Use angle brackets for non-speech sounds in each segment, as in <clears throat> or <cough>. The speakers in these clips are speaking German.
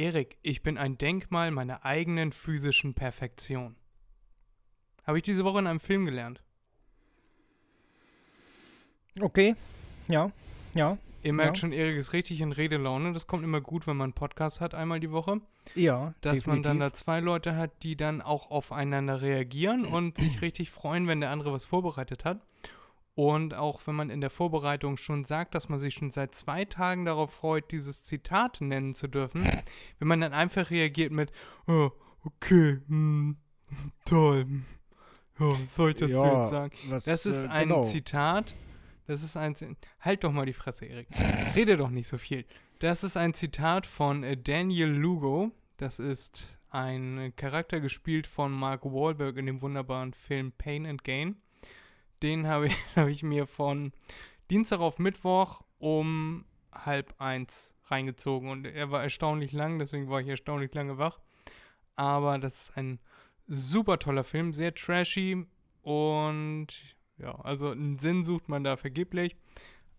Erik, ich bin ein Denkmal meiner eigenen physischen Perfektion. Habe ich diese Woche in einem Film gelernt. Okay, ja, ja. Ihr merkt Ja. schon, Erik ist richtig in Redelaune. Das kommt immer gut, wenn man einen Podcast hat, einmal die Woche. Ja, Dass man dann da definitiv. zwei Leute hat, die dann auch aufeinander reagieren und sich <clears throat> richtig freuen, wenn der andere was vorbereitet hat. Und auch wenn man in der Vorbereitung schon sagt, dass man sich schon seit zwei Tagen darauf freut, dieses Zitat nennen zu dürfen, <laughs> wenn man dann einfach reagiert mit, oh, okay, hm, toll, ja, was soll ich dazu Ja, jetzt sagen? was, Das ist äh, ein genau. Zitat. Das ist ein. Zi- Halt doch mal die Fresse, Erik. Rede doch nicht so viel. Das ist ein Zitat von äh, Daniel Lugo. Das ist ein Charakter gespielt von Mark Wahlberg in dem wunderbaren Film Pain and Gain. Den habe ich, <laughs> hab ich mir von Dienstag auf Mittwoch um halb eins reingezogen. Und er war erstaunlich lang, deswegen war ich erstaunlich lange wach. Aber das ist ein super toller Film, sehr trashy und ja, also einen Sinn sucht man da vergeblich.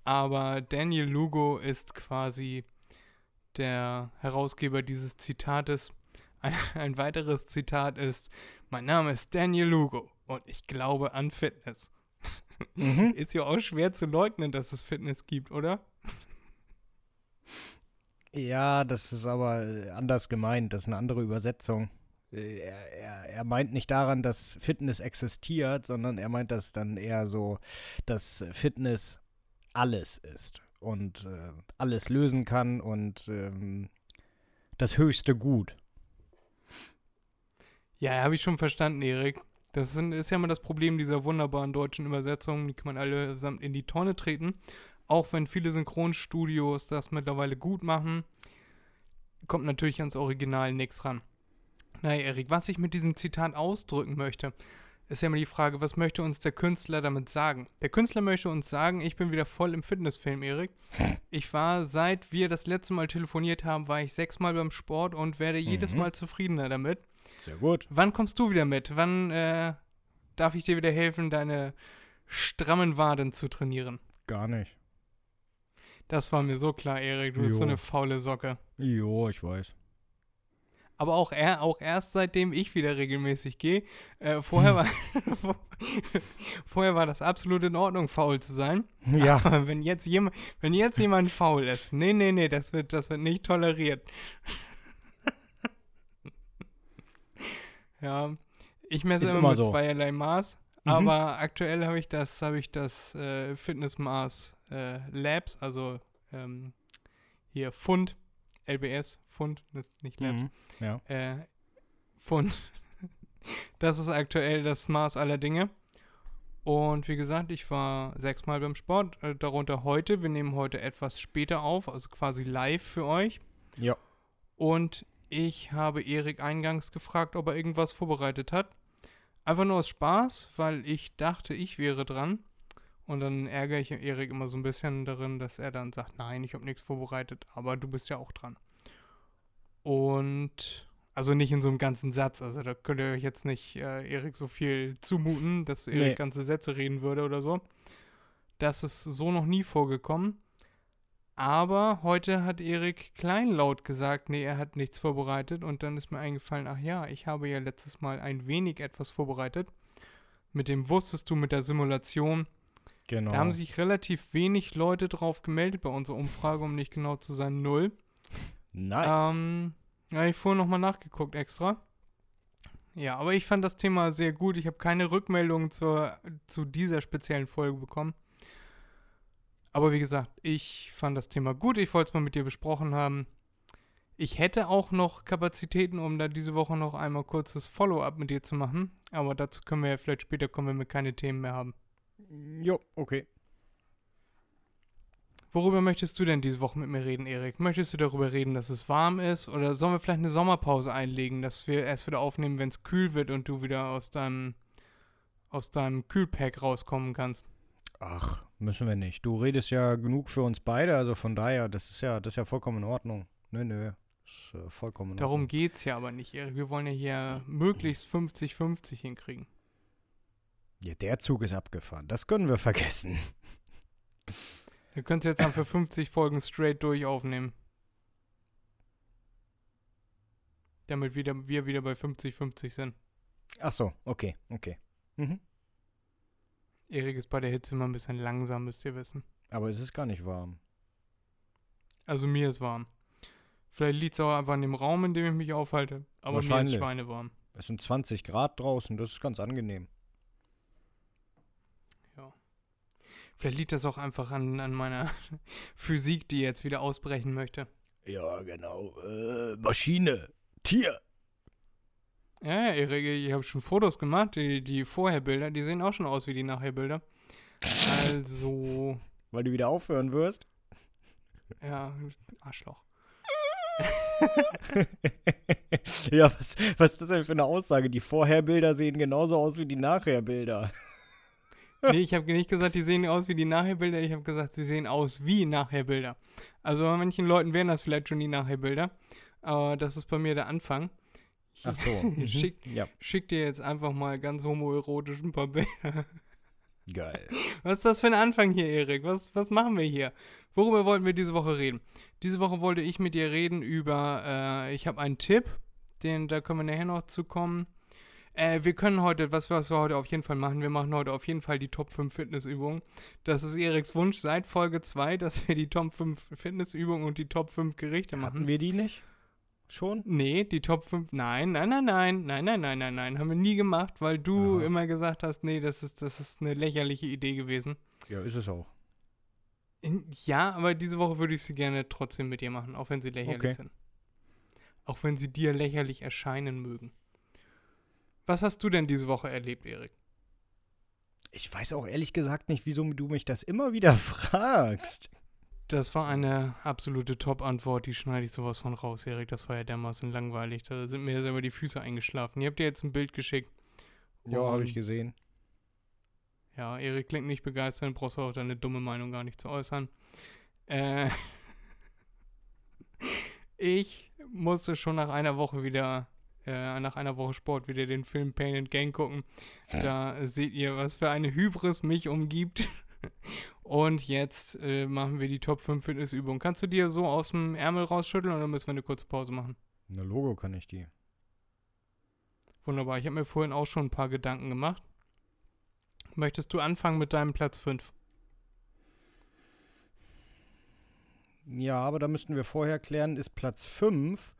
Aber Daniel Lugo ist quasi der Herausgeber dieses Zitates. <laughs> Ein, ein weiteres Zitat ist: Mein Name ist Daniel Lugo und ich glaube an Fitness. Mhm. Ist ja auch schwer zu leugnen, dass es Fitness gibt, oder? Ja, das ist aber äh, anders gemeint. Das ist eine andere Übersetzung. Äh, Er, er, er meint nicht daran, dass Fitness existiert, sondern er meint das dann eher so, dass Fitness alles ist und äh, alles lösen kann und ähm, das höchste Gut. Ja, habe ich schon verstanden, Erik. Das sind, ist ja immer das Problem dieser wunderbaren deutschen Übersetzungen. Die kann man allesamt in die Tonne treten. Auch wenn viele Synchronstudios das mittlerweile gut machen, kommt natürlich ans Original nichts ran. Naja, Erik, was ich mit diesem Zitat ausdrücken möchte, ist ja immer die Frage, was möchte uns der Künstler damit sagen? Der Künstler möchte uns sagen, ich bin wieder voll im Fitnessfilm, Erik. Ich war, seit wir das letzte Mal telefoniert haben, war ich sechsmal beim Sport und werde jedes Mhm. Mal zufriedener damit. Sehr gut. Wann kommst du wieder mit? Wann äh, darf ich dir wieder helfen, deine strammen Waden zu trainieren? Gar nicht. Das war mir so klar, Erik. Du bist so Jo. eine faule Socke. Jo, ich weiß. Aber auch, er, auch erst seitdem ich wieder regelmäßig gehe. Äh, vorher, war, <laughs> vorher war das absolut in Ordnung, faul zu sein. <laughs> Ja, Aber wenn jetzt, jemand, wenn jetzt jemand faul ist, nee, nee, nee, das wird, das wird nicht toleriert. <laughs> ja, ich messe Ist immer, immer mit so. zweierlei Maß, Mhm. aber aktuell habe ich das, habe ich das äh, Fitnessmaß äh, Labs, also ähm, hier Pfund, LBS, Pfund, das ist nicht Labs, Mhm. ja. äh, Pfund. <laughs> Das ist aktuell das Maß aller Dinge. Und wie gesagt, ich war sechsmal beim Sport, äh, darunter heute. Wir nehmen heute etwas später auf, also quasi live für euch. Ja. Und ich habe Erik eingangs gefragt, ob er irgendwas vorbereitet hat. Einfach nur aus Spaß, weil ich dachte, ich wäre dran. Und dann ärgere ich Erik immer so ein bisschen darin, dass er dann sagt, nein, ich habe nichts vorbereitet, aber du bist ja auch dran. Und also nicht in so einem ganzen Satz, also da könnt ihr euch jetzt nicht äh, Erik so viel zumuten, dass Erik Nee. ganze Sätze reden würde oder so. Das ist so noch nie vorgekommen. Aber heute hat Erik kleinlaut gesagt, nee, er hat nichts vorbereitet. Und dann ist mir eingefallen, ach ja, ich habe ja letztes Mal ein wenig etwas vorbereitet. Mit dem wusstest du mit der Simulation. Genau. Da haben sich relativ wenig Leute drauf gemeldet bei unserer Umfrage, um nicht genau zu sein, null. Nice. Ähm, ja, ich vorhin nochmal nachgeguckt extra. Ja, aber ich fand das Thema sehr gut. Ich habe keine Rückmeldungen zur, zu dieser speziellen Folge bekommen. Aber wie gesagt, ich fand das Thema gut. Ich wollte es mal mit dir besprochen haben. Ich hätte auch noch Kapazitäten, um da diese Woche noch einmal kurzes Follow-up mit dir zu machen. Aber dazu können wir ja vielleicht später kommen, wenn wir keine Themen mehr haben. jo, okay. Worüber möchtest du denn diese Woche mit mir reden, Erik? Möchtest du darüber reden, dass es warm ist? Oder sollen wir vielleicht eine Sommerpause einlegen, dass wir erst wieder aufnehmen, wenn es kühl wird und du wieder aus deinem, aus deinem Kühlpack rauskommen kannst? Ach, müssen wir nicht. Du redest ja genug für uns beide, also von daher, das ist ja, das ist ja vollkommen in Ordnung. Nö, nö. Ist äh, vollkommen in Darum Ordnung. geht's ja aber nicht, Erik. Wir wollen ja hier möglichst 50-50 hinkriegen. Ja, der Zug ist abgefahren. Das können wir vergessen. Können es jetzt dann für 50 Folgen straight durch aufnehmen. Damit wieder, wir wieder bei 50-50 sind. Ach so, okay, okay. Mhm. Erik ist bei der Hitze immer ein bisschen langsam, müsst ihr wissen. Aber es ist gar nicht warm. Also mir ist warm. Vielleicht liegt es auch einfach an dem Raum, in dem ich mich aufhalte. Aber mir ist schweinewarm. Es sind 20 Grad draußen, das ist ganz angenehm. Vielleicht liegt das auch einfach an, an meiner <laughs> Physik, die jetzt wieder ausbrechen möchte. Ja, genau. Äh, Maschine. Tier. Ja, ja, Erik, ich habe schon Fotos gemacht. Die, die Vorherbilder, die sehen auch schon aus wie die Nachherbilder. Also, <laughs> Weil du wieder aufhören wirst. ja, Arschloch. <laughs> ja, was, was ist das denn für eine Aussage? Die Vorherbilder sehen genauso aus wie die Nachherbilder. Nee, ich habe nicht gesagt, die sehen aus wie die Nachherbilder. Ich habe gesagt, sie sehen aus wie Nachherbilder. Also bei manchen Leuten wären das vielleicht schon die Nachherbilder. Aber das ist bei mir der Anfang. Ich Ach so. <laughs> mhm. Schick, Ja, schick dir jetzt einfach mal ganz homoerotisch ein paar Bilder. <laughs> geil. Was ist das für ein Anfang hier, Erik? Was, was machen wir hier? Worüber wollten wir diese Woche reden? Diese Woche wollte ich mit dir reden über, äh, ich habe einen Tipp, den, da können wir nachher noch zu kommen. Äh, wir können heute, was wir, was wir heute auf jeden Fall machen, wir machen heute auf jeden Fall die Top 5 Fitnessübungen. Das ist Eriks Wunsch seit Folge 2, dass wir die Top 5 Fitnessübungen und die Top 5 Gerichte machen. Hatten wir die nicht? Schon? Nee, die Top 5, nein, nein, nein, nein, nein, nein, nein, nein, nein, haben wir nie gemacht, weil du Aha. immer gesagt hast, nee, das ist, das ist eine lächerliche Idee gewesen. Ja, ist es auch. Ja, aber diese Woche würde ich sie gerne trotzdem mit dir machen, auch wenn sie lächerlich Okay. sind. Auch wenn sie dir lächerlich erscheinen mögen. Was hast du denn diese Woche erlebt, Erik? Ich weiß auch ehrlich gesagt nicht, wieso du mich das immer wieder <laughs> fragst. Das war eine absolute Top-Antwort, die schneide ich sowas von raus, Erik. Das war ja dermaßen langweilig. Da sind mir selber die Füße eingeschlafen. Ihr habt dir jetzt ein Bild geschickt. Ja, habe ich gesehen. Ja, Erik klingt nicht begeistert, brauchst du auch deine dumme Meinung gar nicht zu äußern. Äh, <laughs> ich musste schon nach einer Woche wieder, äh, nach einer Woche Sport wieder den Film Pain and Gain gucken. Da seht ihr, was für eine Hybris mich umgibt. <laughs> Und jetzt äh, machen wir die Top 5 Fitnessübungen. Kannst du dir so aus dem Ärmel rausschütteln oder müssen wir eine kurze Pause machen? Na, Logo kann ich die. Wunderbar, ich habe mir vorhin auch schon ein paar Gedanken gemacht. Möchtest du anfangen mit deinem Platz 5? Ja, aber da müssten wir vorher klären, ist Platz 5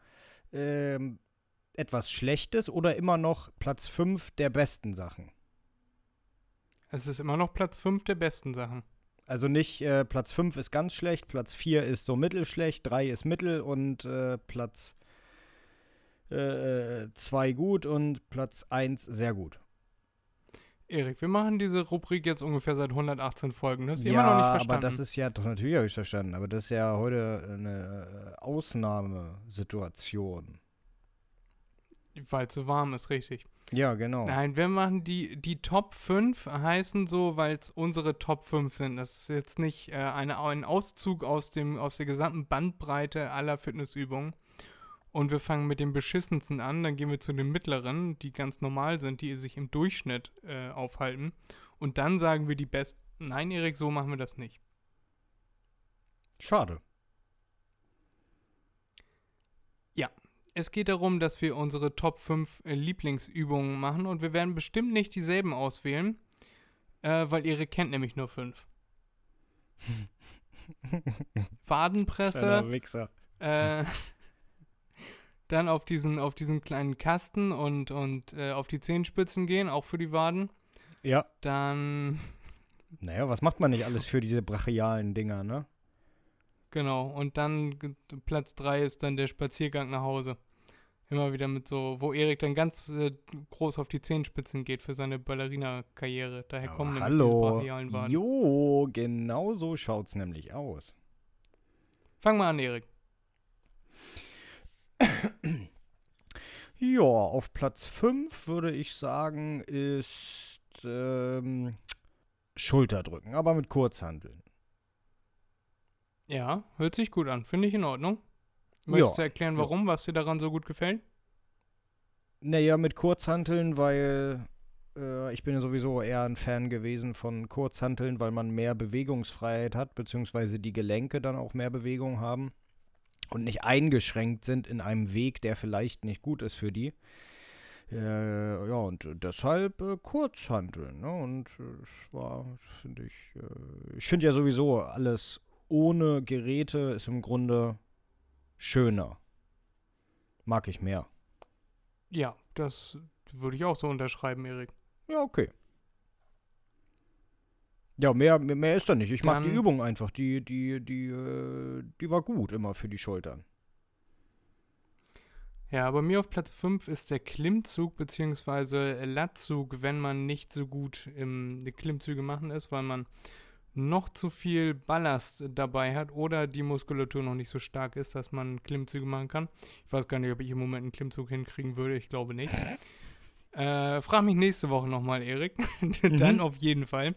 ähm, etwas Schlechtes oder immer noch Platz 5 der besten Sachen? Es ist immer noch Platz 5 der besten Sachen. Also nicht äh, Platz 5 ist ganz schlecht, Platz 4 ist so mittelschlecht, 3 ist mittel und äh, Platz 2 gut und Platz 1 sehr gut. Erik, wir machen diese Rubrik jetzt ungefähr seit 118 Folgen. Hast die ja, immer noch nicht verstanden. aber das ist ja, doch natürlich habe ich verstanden, aber das ist ja heute eine äh, Ausnahmesituation. Weil es so warm ist, richtig. Ja, genau. Nein, wir machen die, die Top 5 heißen so, weil es unsere Top 5 sind. Das ist jetzt nicht äh, eine, ein Auszug aus, dem, aus der gesamten Bandbreite aller Fitnessübungen. Und wir fangen mit dem beschissensten an, dann gehen wir zu den mittleren, die ganz normal sind, die sich im Durchschnitt äh, aufhalten. Und dann sagen wir die besten. Nein, Erik, so machen wir das nicht. Schade. Es geht darum, dass wir unsere Top 5 äh, Lieblingsübungen machen und wir werden bestimmt nicht dieselben auswählen, äh, weil Erik kennt nämlich nur 5. Wadenpresse, <laughs> Wichser. äh, <laughs> dann auf diesen, auf diesen kleinen Kasten und, und äh, auf die Zehenspitzen gehen, auch für die Waden. Ja. Dann, Naja, was macht man nicht alles für diese brachialen Dinger, ne? Genau, und dann Platz 3 ist dann der Spaziergang nach Hause. Immer wieder mit so, wo Erik dann ganz äh, groß auf die Zehenspitzen geht für seine Ballerina-Karriere. Daher Aber kommen nämlich hallo. diese brachialen Waden. Jo, genau so schaut's nämlich aus. Fang mal an, Erik. Ja, auf Platz 5 würde ich sagen, ist ähm, Schulterdrücken, aber mit Kurzhanteln. Ja, hört sich gut an. Finde ich in Ordnung. Möchtest Ja, du erklären, warum, was dir daran so gut gefällt? Naja, mit Kurzhanteln, weil äh, ich bin ja sowieso eher ein Fan gewesen von Kurzhanteln, weil man mehr Bewegungsfreiheit hat, beziehungsweise die Gelenke dann auch mehr Bewegung haben. und nicht eingeschränkt sind in einem Weg, der vielleicht nicht gut ist für die. Äh, ja, und deshalb äh, Kurzhanteln. Ne? Und äh, es war, finde ich, äh, ich finde ja sowieso alles ohne Geräte ist im Grunde schöner. Mag ich mehr. Ja, das würde ich auch so unterschreiben, Erik. Ja, okay. Ja, mehr, mehr ist da nicht. Ich mag die Dann- Übung einfach. Die, die, die, äh, die war gut immer für die Schultern. Ja, bei mir auf Platz 5 ist der Klimmzug bzw. Latzug, wenn man nicht so gut im Klimmzüge machen ist, weil man noch zu viel Ballast dabei hat oder die Muskulatur noch nicht so stark ist, dass man Klimmzüge machen kann. Ich weiß gar nicht, ob ich im Moment einen Klimmzug hinkriegen würde. Ich glaube nicht. <laughs> Äh, frag mich nächste Woche nochmal, Erik. <laughs> Dann Mhm. auf jeden Fall.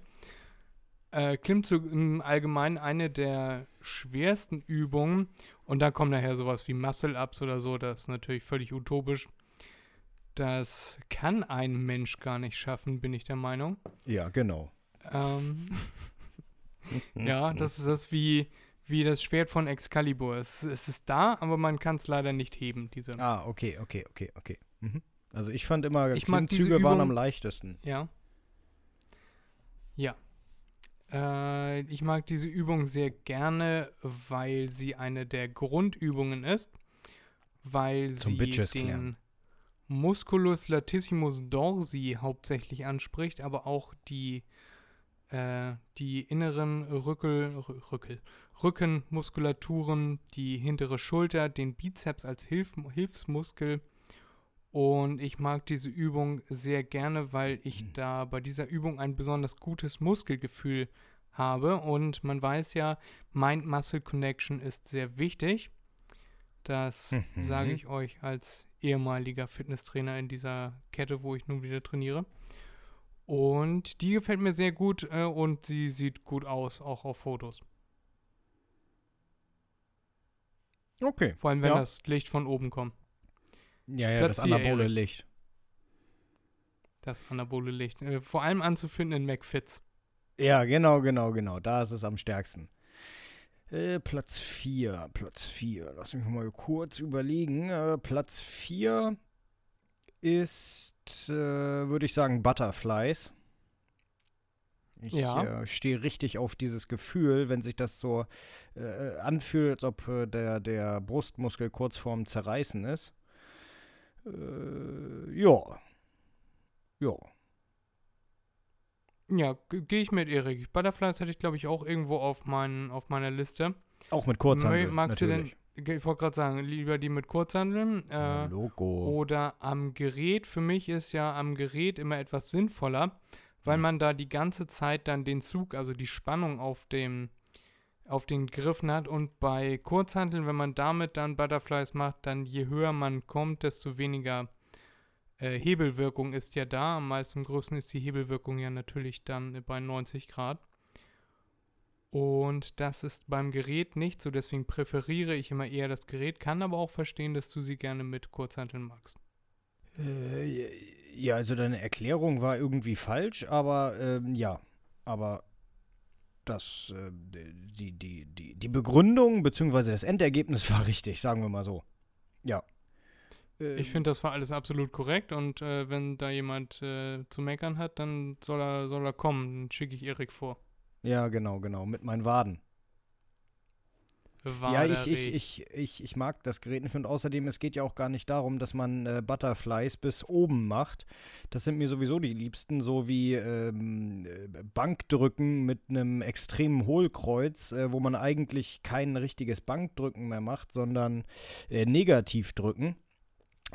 Äh, Klimmzug im Allgemeinen eine der schwersten Übungen. Und da kommt nachher sowas wie Muscle-Ups oder so. Das ist natürlich völlig utopisch. Das kann ein Mensch gar nicht schaffen, bin ich der Meinung. Ja, genau. Ähm, <laughs> ja, das ist das wie, wie das Schwert von Excalibur. Es, es ist da, aber man kann es leider nicht heben. Diese. Ah, okay, okay, okay, okay. Mhm. Also ich fand immer, Ich Klimmzüge waren Übung- am leichtesten. Ja. Ja. Äh, ich mag diese Übung sehr gerne, weil sie eine der Grundübungen ist, weil Zum sie Bitches den klären. Musculus latissimus dorsi hauptsächlich anspricht, aber auch die, die inneren Rückel, Rü- Rückel, Rückenmuskulaturen, die hintere Schulter, den Bizeps als Hilf, Hilfsmuskel. Und ich mag diese Übung sehr gerne, weil ich Mhm. da bei dieser Übung ein besonders gutes Muskelgefühl habe. Und man weiß ja, Mind-Muscle-Connection ist sehr wichtig. Das Mhm. sage ich euch als ehemaliger Fitnesstrainer in dieser Kette, wo ich nun wieder trainiere. Und die gefällt mir sehr gut äh, und sie sieht gut aus, auch auf Fotos. Okay. Vor allem, wenn Ja. das Licht von oben kommt. Ja, ja, Platz das anabole. Licht. Das anabole Licht. Äh, vor allem anzufinden in McFits. Ja, genau, genau, genau. Da ist es am stärksten. Äh, Platz 4, Platz 4. Lass mich mal kurz überlegen. Äh, Platz 4 ist, äh, würde ich sagen, Butterflies. Ich Ja. äh, stehe richtig auf dieses Gefühl, wenn sich das so äh, anfühlt, als ob äh, der, der Brustmuskel kurz vorm Zerreißen ist. Äh, ja. Ja. Ja, gehe ich mit, Erik. Butterflies hatte ich, glaube ich, auch irgendwo auf, mein, auf meiner Liste. Auch mit Kurzhandel, Magst natürlich. du denn, ich wollte gerade sagen, lieber die mit Kurzhandeln äh, Logo. oder am Gerät. Für mich ist ja am Gerät immer etwas sinnvoller, weil Mhm. man da die ganze Zeit dann den Zug, also die Spannung auf dem auf den Griffen hat und bei Kurzhanteln, wenn man damit dann Butterflies macht, dann je höher man kommt, desto weniger äh, Hebelwirkung ist ja da. Am meisten größten ist die Hebelwirkung ja natürlich dann bei 90 Grad. Und das ist beim Gerät nicht so, deswegen präferiere ich immer eher das Gerät, kann aber auch verstehen, dass du sie gerne mit Kurzhanteln magst. Äh, ja, also deine Erklärung war irgendwie falsch, aber ähm, ja, aber das, äh, die, die, die, die Begründung bzw. das Endergebnis <laughs> war richtig, sagen wir mal so. Ja. Äh, Ich finde, das war alles absolut korrekt und äh, wenn da jemand äh, zu meckern hat, dann soll er, soll er kommen. Dann schicke ich Erik vor. Ja, genau, genau, mit meinen Waden. Ja, ich, ich, ich, ich, ich mag das Gerät nicht und außerdem, es geht ja auch gar nicht darum, dass man äh, Butterflies bis oben macht. Das sind mir sowieso die liebsten, so wie ähm, äh, Bankdrücken mit einem extremen Hohlkreuz, äh, wo man eigentlich kein richtiges Bankdrücken mehr macht, sondern äh, Negativdrücken.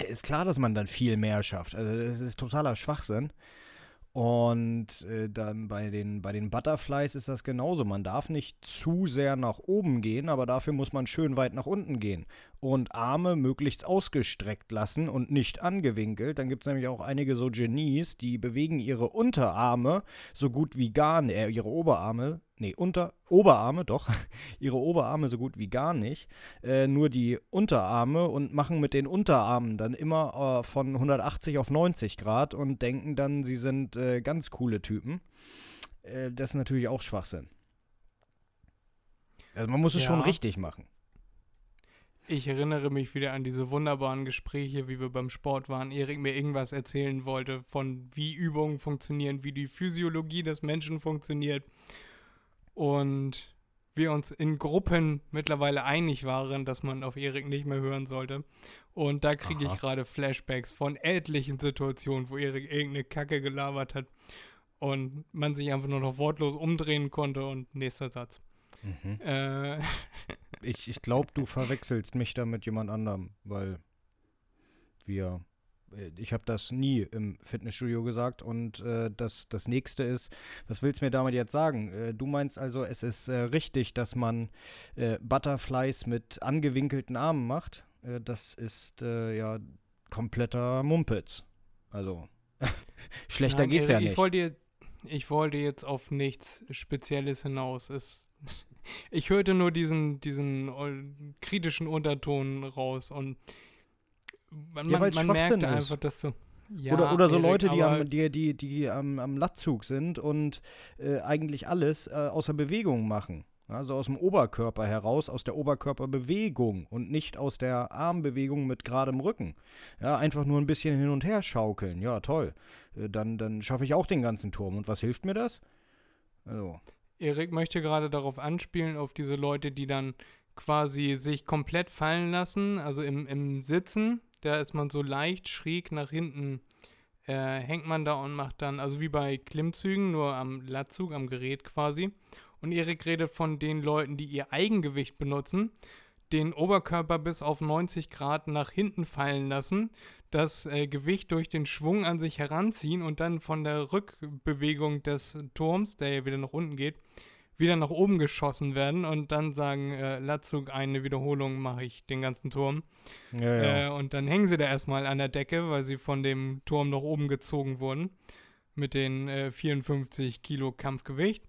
Ist klar, dass man dann viel mehr schafft. Also das ist totaler Schwachsinn. Und äh, dann bei den, bei den Butterflies ist das genauso. Man darf nicht zu sehr nach oben gehen, aber dafür muss man schön weit nach unten gehen. Und Arme möglichst ausgestreckt lassen und nicht angewinkelt. Dann gibt es nämlich auch einige so Genies, die bewegen ihre Unterarme so gut wie gar nicht, äh, ihre Oberarme, nee, unter, Oberarme, doch, <laughs> ihre Oberarme so gut wie gar nicht, äh, nur die Unterarme und machen mit den Unterarmen dann immer äh, von 180 auf 90 Grad und denken dann, sie sind äh, ganz coole Typen. Äh, das ist natürlich auch Schwachsinn. Also man muss es schon Ja. richtig machen. Ich erinnere mich wieder an diese wunderbaren Gespräche, wie wir beim Sport waren. Erik mir irgendwas erzählen wollte von wie Übungen funktionieren, wie die Physiologie des Menschen funktioniert. Und wir uns in Gruppen mittlerweile einig waren, dass man auf Erik nicht mehr hören sollte. Und da kriege ich gerade Flashbacks von etlichen Situationen, wo Erik irgendeine Kacke gelabert hat und man sich einfach nur noch wortlos umdrehen konnte und nächster Satz. Mhm. Äh, ich ich glaube, du verwechselst mich da mit jemand anderem, weil wir äh, ich habe das nie im Fitnessstudio gesagt. Und äh, das, das nächste ist, was willst du mir damit jetzt sagen? Äh, du meinst also, es ist äh, richtig, dass man äh, Butterflies mit angewinkelten Armen macht? Äh, das ist ja kompletter Mumpitz. Also, <laughs> schlechter Nein, geht's ja nicht. Ich wollte, ich wollte jetzt auf nichts Spezielles hinaus. Es ich hörte nur diesen, diesen äh, kritischen Unterton raus und man, ja, man, man merkt einfach, dass du. Ja, oder, oder so Erik, Leute, die, am, die, die, die am, am Latzug sind und äh, eigentlich alles äh, außer Bewegung machen. Also aus dem Oberkörper heraus, aus der Oberkörperbewegung und nicht aus der Armbewegung mit geradem Rücken. Ja, einfach nur ein bisschen hin und her schaukeln. Ja, toll. Äh, dann, dann schaffe ich auch den ganzen Turm. Und was hilft mir das? Also. Erik möchte gerade darauf anspielen, auf diese Leute, die dann quasi sich komplett fallen lassen, also im, im Sitzen, da ist man so leicht schräg nach hinten, äh, hängt man da und macht dann, also wie bei Klimmzügen, nur am Latzug, am Gerät quasi. Und Erik redet von den Leuten, die ihr Eigengewicht benutzen, den Oberkörper bis auf 90 Grad nach hinten fallen lassen, das äh, Gewicht durch den Schwung an sich heranziehen und dann von der Rückbewegung des Turms, der ja wieder nach unten geht, wieder nach oben geschossen werden und dann sagen, äh, Latzug, eine Wiederholung mache ich den ganzen Turm. Ja, ja. Äh, und dann hängen sie da erstmal an der Decke, weil sie von dem Turm nach oben gezogen wurden. Mit den äh, 54 Kilo Kampfgewicht.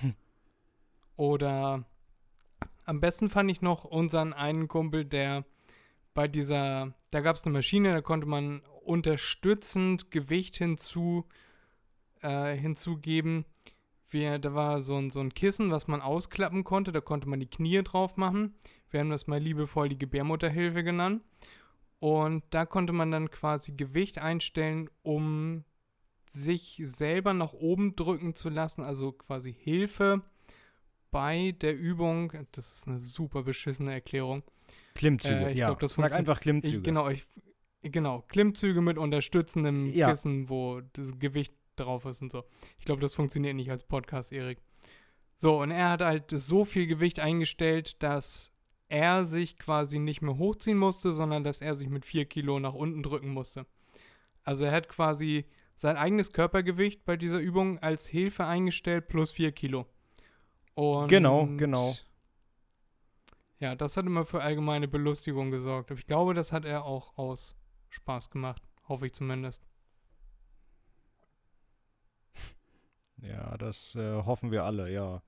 Hm. Oder am besten fand ich noch unseren einen Kumpel, der bei dieser, da gab es eine Maschine, da konnte man unterstützend Gewicht hinzu, äh, hinzugeben. Wir, da war so ein, so ein Kissen, was man ausklappen konnte, da konnte man die Knie drauf machen. Wir haben das mal liebevoll die Gebärmutterhilfe genannt. Und da konnte man dann quasi Gewicht einstellen, um sich selber nach oben drücken zu lassen, also quasi Hilfe bei der Übung. Das ist eine super beschissene Erklärung. Klimmzüge, äh, ja. Glaub, das Sag einfach Klimmzüge. Ich, genau, ich, genau, Klimmzüge mit unterstützendem ja. Kissen, wo das Gewicht drauf ist und so. Ich glaube, das funktioniert nicht als Podcast, Erik. So, und er hat halt so viel Gewicht eingestellt, dass er sich quasi nicht mehr hochziehen musste, sondern dass er sich mit 4 Kilo nach unten drücken musste. Also er hat quasi sein eigenes Körpergewicht bei dieser Übung als Hilfe eingestellt plus 4 Kilo. Und genau, genau. Ja, das hat immer für allgemeine Belustigung gesorgt. Ich glaube, das hat er auch aus Spaß gemacht. Hoffe ich zumindest. <laughs> Ja, das äh, hoffen wir alle, ja.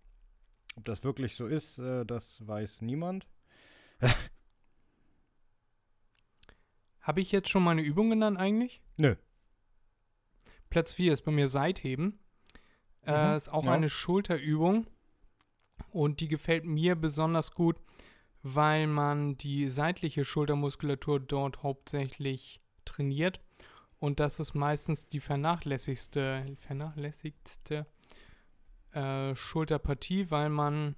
Ob das wirklich so ist, äh, das weiß niemand. <laughs> Habe ich jetzt schon meine Übung genannt eigentlich? Nö. Platz 4 ist bei mir Seitheben. Äh, mhm, ist auch ja. eine Schulterübung. Und die gefällt mir besonders gut, weil man die seitliche Schultermuskulatur dort hauptsächlich trainiert. Und das ist meistens die vernachlässigste, vernachlässigste äh, Schulterpartie, weil man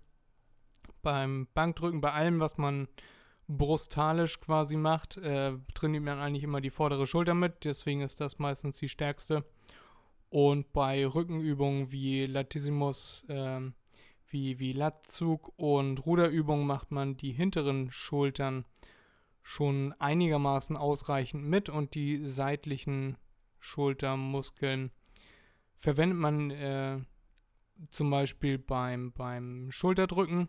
beim Bankdrücken, bei allem, was man brustalisch quasi macht, äh, trainiert man eigentlich immer die vordere Schulter mit. Deswegen ist das meistens die stärkste. Und bei Rückenübungen wie Latissimus, äh, wie, wie Latzug und Ruderübungen macht man die hinteren Schultern schon einigermaßen ausreichend mit und die seitlichen Schultermuskeln verwendet man äh, zum Beispiel beim, beim Schulterdrücken,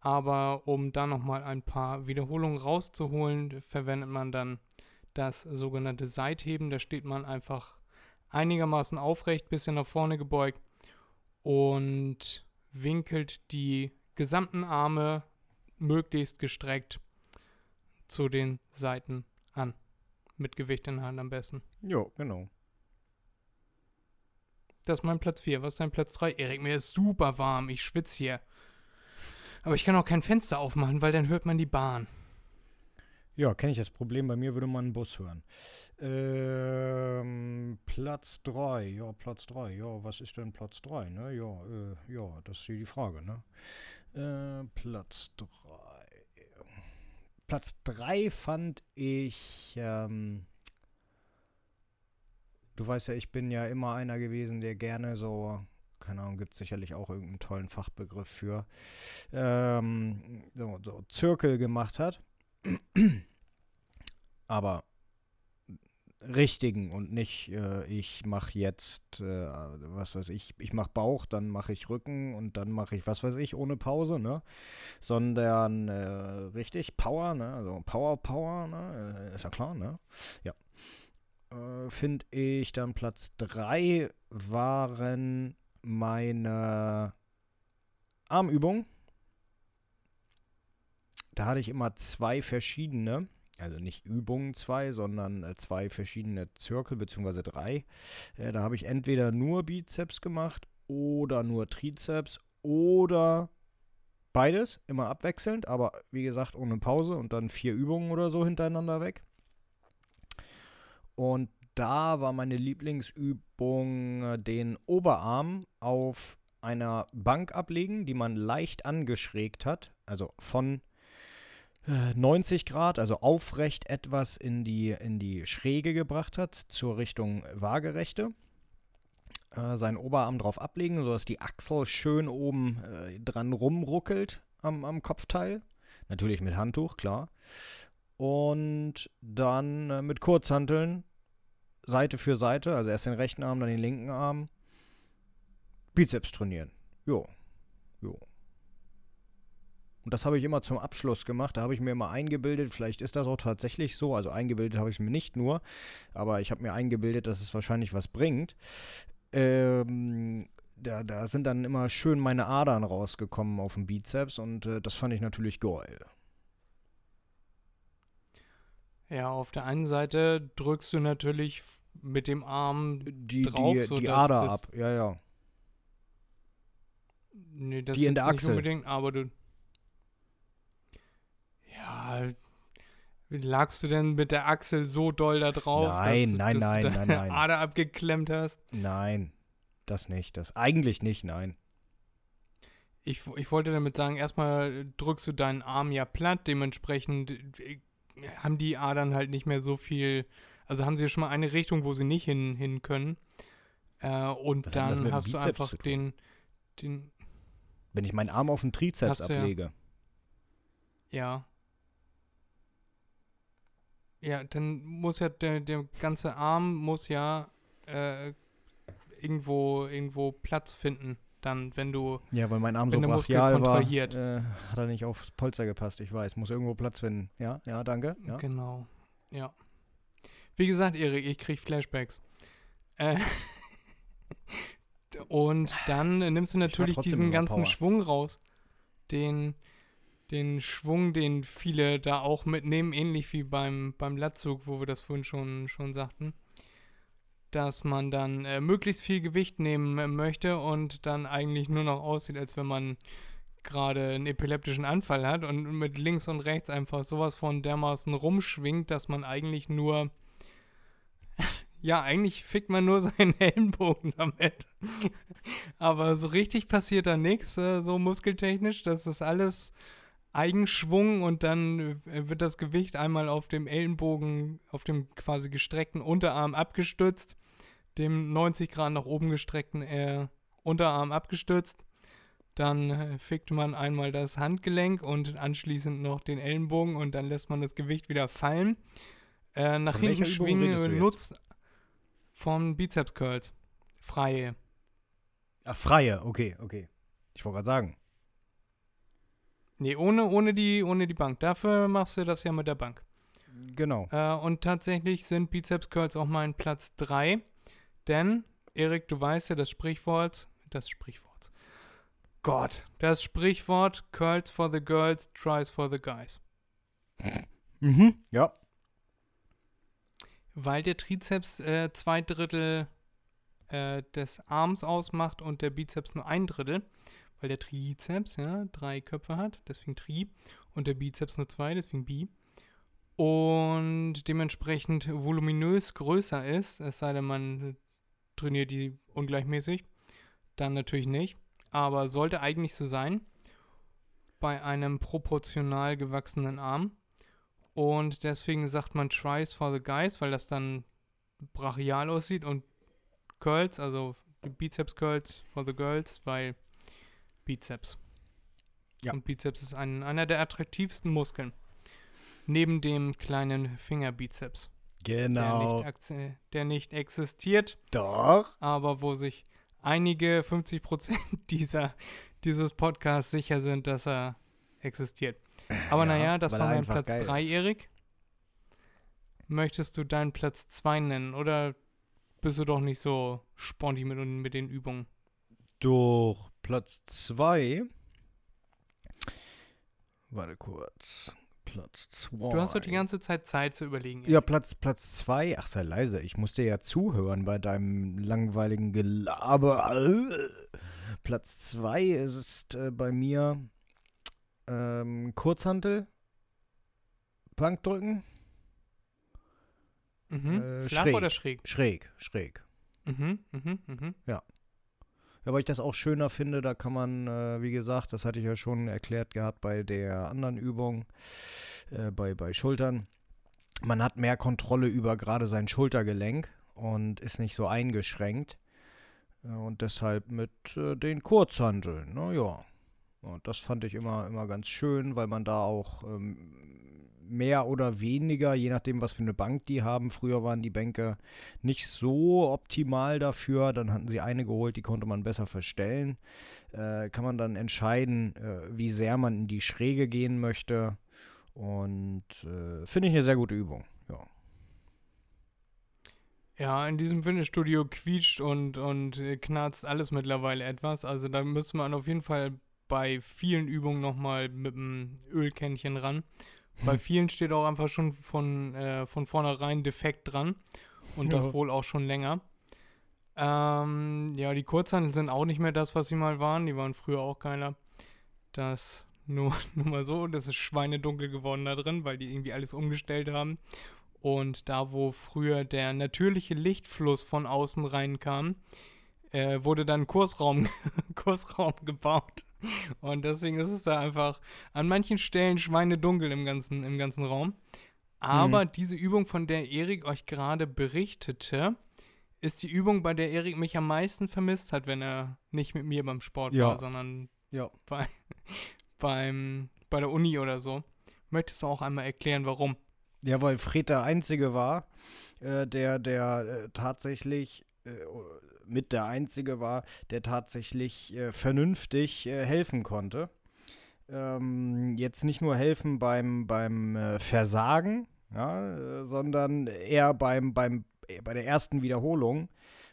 aber um da nochmal ein paar Wiederholungen rauszuholen, verwendet man dann das sogenannte Seitheben. Da steht man einfach einigermaßen aufrecht, bisschen nach vorne gebeugt und winkelt die gesamten Arme möglichst gestreckt zu den Seiten an. Mit Gewicht in der Hand am besten. Jo, genau. Das ist mein Platz 4. Was ist dein Platz 3? Erik, mir ist super warm. Ich schwitze hier. Aber ich kann auch kein Fenster aufmachen, weil dann hört man die Bahn. Ja, kenne ich das Problem. Bei mir würde man einen Bus hören. Ähm, Platz 3. Ja, Platz 3. Ja, was ist denn Platz 3? Ne? Ja, äh, ja, das ist hier die Frage. Ne? Äh, Platz 3. Platz 3 fand ich. Ähm, du weißt ja, ich bin ja immer einer gewesen, der gerne so keine Ahnung, gibt es sicherlich auch irgendeinen tollen Fachbegriff für, ähm, so, so Zirkel gemacht hat. Aber richtigen und nicht, äh, ich mache jetzt, äh, was weiß ich, ich mache Bauch, dann mache ich Rücken und dann mache ich, was weiß ich, ohne Pause, ne? Sondern äh, richtig Power, ne? Also Power, Power, ne? Äh, ist ja klar, ne? Ja. Äh, Finde ich dann Platz 3 waren meine Armübungen. Da hatte ich immer zwei verschiedene, also nicht Übungen zwei, sondern äh, zwei verschiedene Zirkel, beziehungsweise drei. Äh, da habe ich entweder nur Bizeps gemacht oder nur Trizeps oder beides, immer abwechselnd, aber wie gesagt ohne Pause und dann vier Übungen oder so hintereinander weg. Und da war meine Lieblingsübung äh, den Oberarm auf einer Bank ablegen, die man leicht angeschrägt hat, also von 90 äh, Grad, also aufrecht etwas in die, in die Schräge gebracht hat, zur Richtung Waagerechte. Äh, seinen Oberarm drauf ablegen, sodass die Achsel schön oben äh, dran rumruckelt am, am Kopfteil. Natürlich mit Handtuch, klar. Und dann äh, mit Kurzhanteln Seite für Seite, also erst den rechten Arm, dann den linken Arm, Bizeps trainieren. Jo. Jo. Und das habe ich immer zum Abschluss gemacht. Da habe ich mir immer eingebildet, vielleicht ist das auch tatsächlich so. Also eingebildet habe ich es mir nicht nur, aber ich habe mir eingebildet, dass es wahrscheinlich was bringt. Ähm, da, da sind dann immer schön meine Adern rausgekommen auf dem Bizeps und äh, das fand ich natürlich geil. Ja, auf der einen Seite drückst du natürlich mit dem Arm die, drauf, die, die Ader ab, ja, ja. Nee, das die in der nicht Achsel. unbedingt, aber du. Ja. Wie lagst du denn mit der Achsel so doll da drauf, nein, dass, nein, dass nein, du nein, deine nein. Ader abgeklemmt hast? Nein, das nicht. Das eigentlich nicht, nein. Ich, ich wollte damit sagen, erstmal drückst du deinen Arm ja platt, dementsprechend äh, haben die Adern halt nicht mehr so viel, also haben sie schon mal eine Richtung, wo sie nicht hin, hin können. Äh, und Was dann hast du einfach den, den, Wenn ich meinen Arm auf den Trizeps du ja. ablege. ja. Ja, dann muss ja der, der ganze Arm muss ja äh, irgendwo, irgendwo Platz finden. Dann, wenn du, Ja, weil mein Arm so brachial war, äh, hat er nicht aufs Polster gepasst. Ich weiß, muss irgendwo Platz finden. Ja, ja, danke. Ja. genau, ja. Wie gesagt, Erik, ich krieg Flashbacks. Äh, <laughs> und dann nimmst du natürlich diesen ganzen Power. Schwung raus. Den, den Schwung, den viele da auch mitnehmen, ähnlich wie beim, beim Latzug, wo wir das vorhin schon, schon sagten. Dass man dann äh, möglichst viel Gewicht nehmen äh, möchte und dann eigentlich nur noch aussieht, als wenn man gerade einen epileptischen Anfall hat und mit links und rechts einfach sowas von dermaßen rumschwingt, dass man eigentlich nur <laughs> ja, eigentlich fickt man nur <laughs> seinen Ellenbogen damit. <laughs> Aber so richtig passiert da nichts, äh, so muskeltechnisch. Das ist alles Eigenschwung und dann äh, wird das Gewicht einmal auf dem Ellenbogen, auf dem quasi gestreckten Unterarm abgestützt, dem 90 Grad nach oben gestreckten äh, Unterarm abgestützt. Dann äh, fickt man einmal das Handgelenk und anschließend noch den Ellenbogen und dann lässt man das Gewicht wieder fallen. Äh, nach Von hinten schwingen nutzt von Bizeps Curls. Freie. Ach, freie, okay, okay. Ich wollte gerade sagen. Nee, ohne, ohne, die, ohne die Bank. Dafür machst du das ja mit der Bank. Genau. Äh, und tatsächlich sind Bizeps Curls auch mein Platz 3. Denn, Erik, du weißt ja, das Sprichwort, das Sprichwort. Gott, das Sprichwort Curls for the Girls, Tries for the Guys. Mhm. Ja. Weil der Trizeps äh, zwei Drittel äh, des Arms ausmacht und der Bizeps nur ein Drittel. Weil der Trizeps ja drei Köpfe hat, deswegen Tri. Und der Bizeps nur zwei, deswegen Bi. und dementsprechend voluminös größer ist, es sei denn, man trainiert die ungleichmäßig, dann natürlich nicht, aber sollte eigentlich so sein, bei einem proportional gewachsenen Arm. Und deswegen sagt man Tries for the Guys, weil das dann brachial aussieht und Curls, also Bizeps Curls for the Girls, weil Bizeps. Ja. Und Bizeps ist ein, einer der attraktivsten Muskeln. Neben dem kleinen Fingerbizeps. Genau. Der nicht, der nicht existiert, Doch. aber wo sich einige 50% <laughs> dieser, dieses Podcasts sicher sind, dass er existiert. Aber Ja, naja, das war mein Platz geil 3, ist. Erik. Möchtest du deinen Platz 2 nennen oder bist du doch nicht so sponti mit, mit den Übungen? Durch Platz 2. Warte kurz. Platz 2. Du hast doch die ganze Zeit Zeit zu überlegen. Ja, Platz Platz 2. Ach, sei leise. Ich muss dir ja zuhören bei deinem langweiligen Gelaber. <laughs> Platz 2 ist äh, bei mir ähm, Kurzhantel, Bankdrücken, Mhm. äh, Flach schräg. oder schräg? schräg, schräg. Mhm, mhm, mhm. Ja, weil ich das auch schöner finde, da kann man, äh, wie gesagt, das hatte ich ja schon erklärt gehabt bei der anderen Übung, äh, bei, bei Schultern. Man hat mehr Kontrolle über gerade sein Schultergelenk und ist nicht so eingeschränkt. Und deshalb mit äh, den Kurzhanteln, naja. Und das fand ich immer, immer ganz schön, weil man da auch ähm, mehr oder weniger, je nachdem, was für eine Bank die haben. Früher waren die Bänke nicht so optimal dafür. Dann hatten sie eine geholt, die konnte man besser verstellen. Äh, kann man dann entscheiden, äh, wie sehr man in die Schräge gehen möchte. Und äh, finde ich eine sehr gute Übung. Ja. Ja, in diesem Fitnessstudio quietscht und, und knarzt alles mittlerweile etwas. Also da müsste man auf jeden Fall bei vielen Übungen nochmal mit dem Ölkännchen ran. Bei vielen steht auch einfach schon von, äh, von vornherein defekt dran. Und das Ja. wohl auch schon länger. Ähm, ja, die Kurzhanteln sind auch nicht mehr das, was sie mal waren. Die waren früher auch geiler. Das <laughs> nur, nur mal so. Das ist schweinedunkel geworden da drin, weil die irgendwie alles umgestellt haben. Und da, wo früher der natürliche Lichtfluss von außen reinkam, äh, wurde dann Kursraum, <laughs> Kursraum gebaut. Und deswegen ist es da einfach an manchen Stellen schweinedunkel im ganzen, im ganzen Raum. Aber diese Übung, von der Erik euch gerade berichtete, ist die Übung, bei der Erik mich am meisten vermisst hat, wenn er nicht mit mir beim Sport Ja. war, sondern Ja. bei, beim, bei der Uni oder so. Möchtest du auch einmal erklären, warum? Ja, weil Fred der Einzige war, äh, der, der äh, tatsächlich mit der Einzige war, der tatsächlich äh, vernünftig äh, helfen konnte. Ähm, jetzt nicht nur helfen beim, beim äh, Versagen, ja, äh, sondern eher beim, beim, äh, bei der ersten Wiederholung,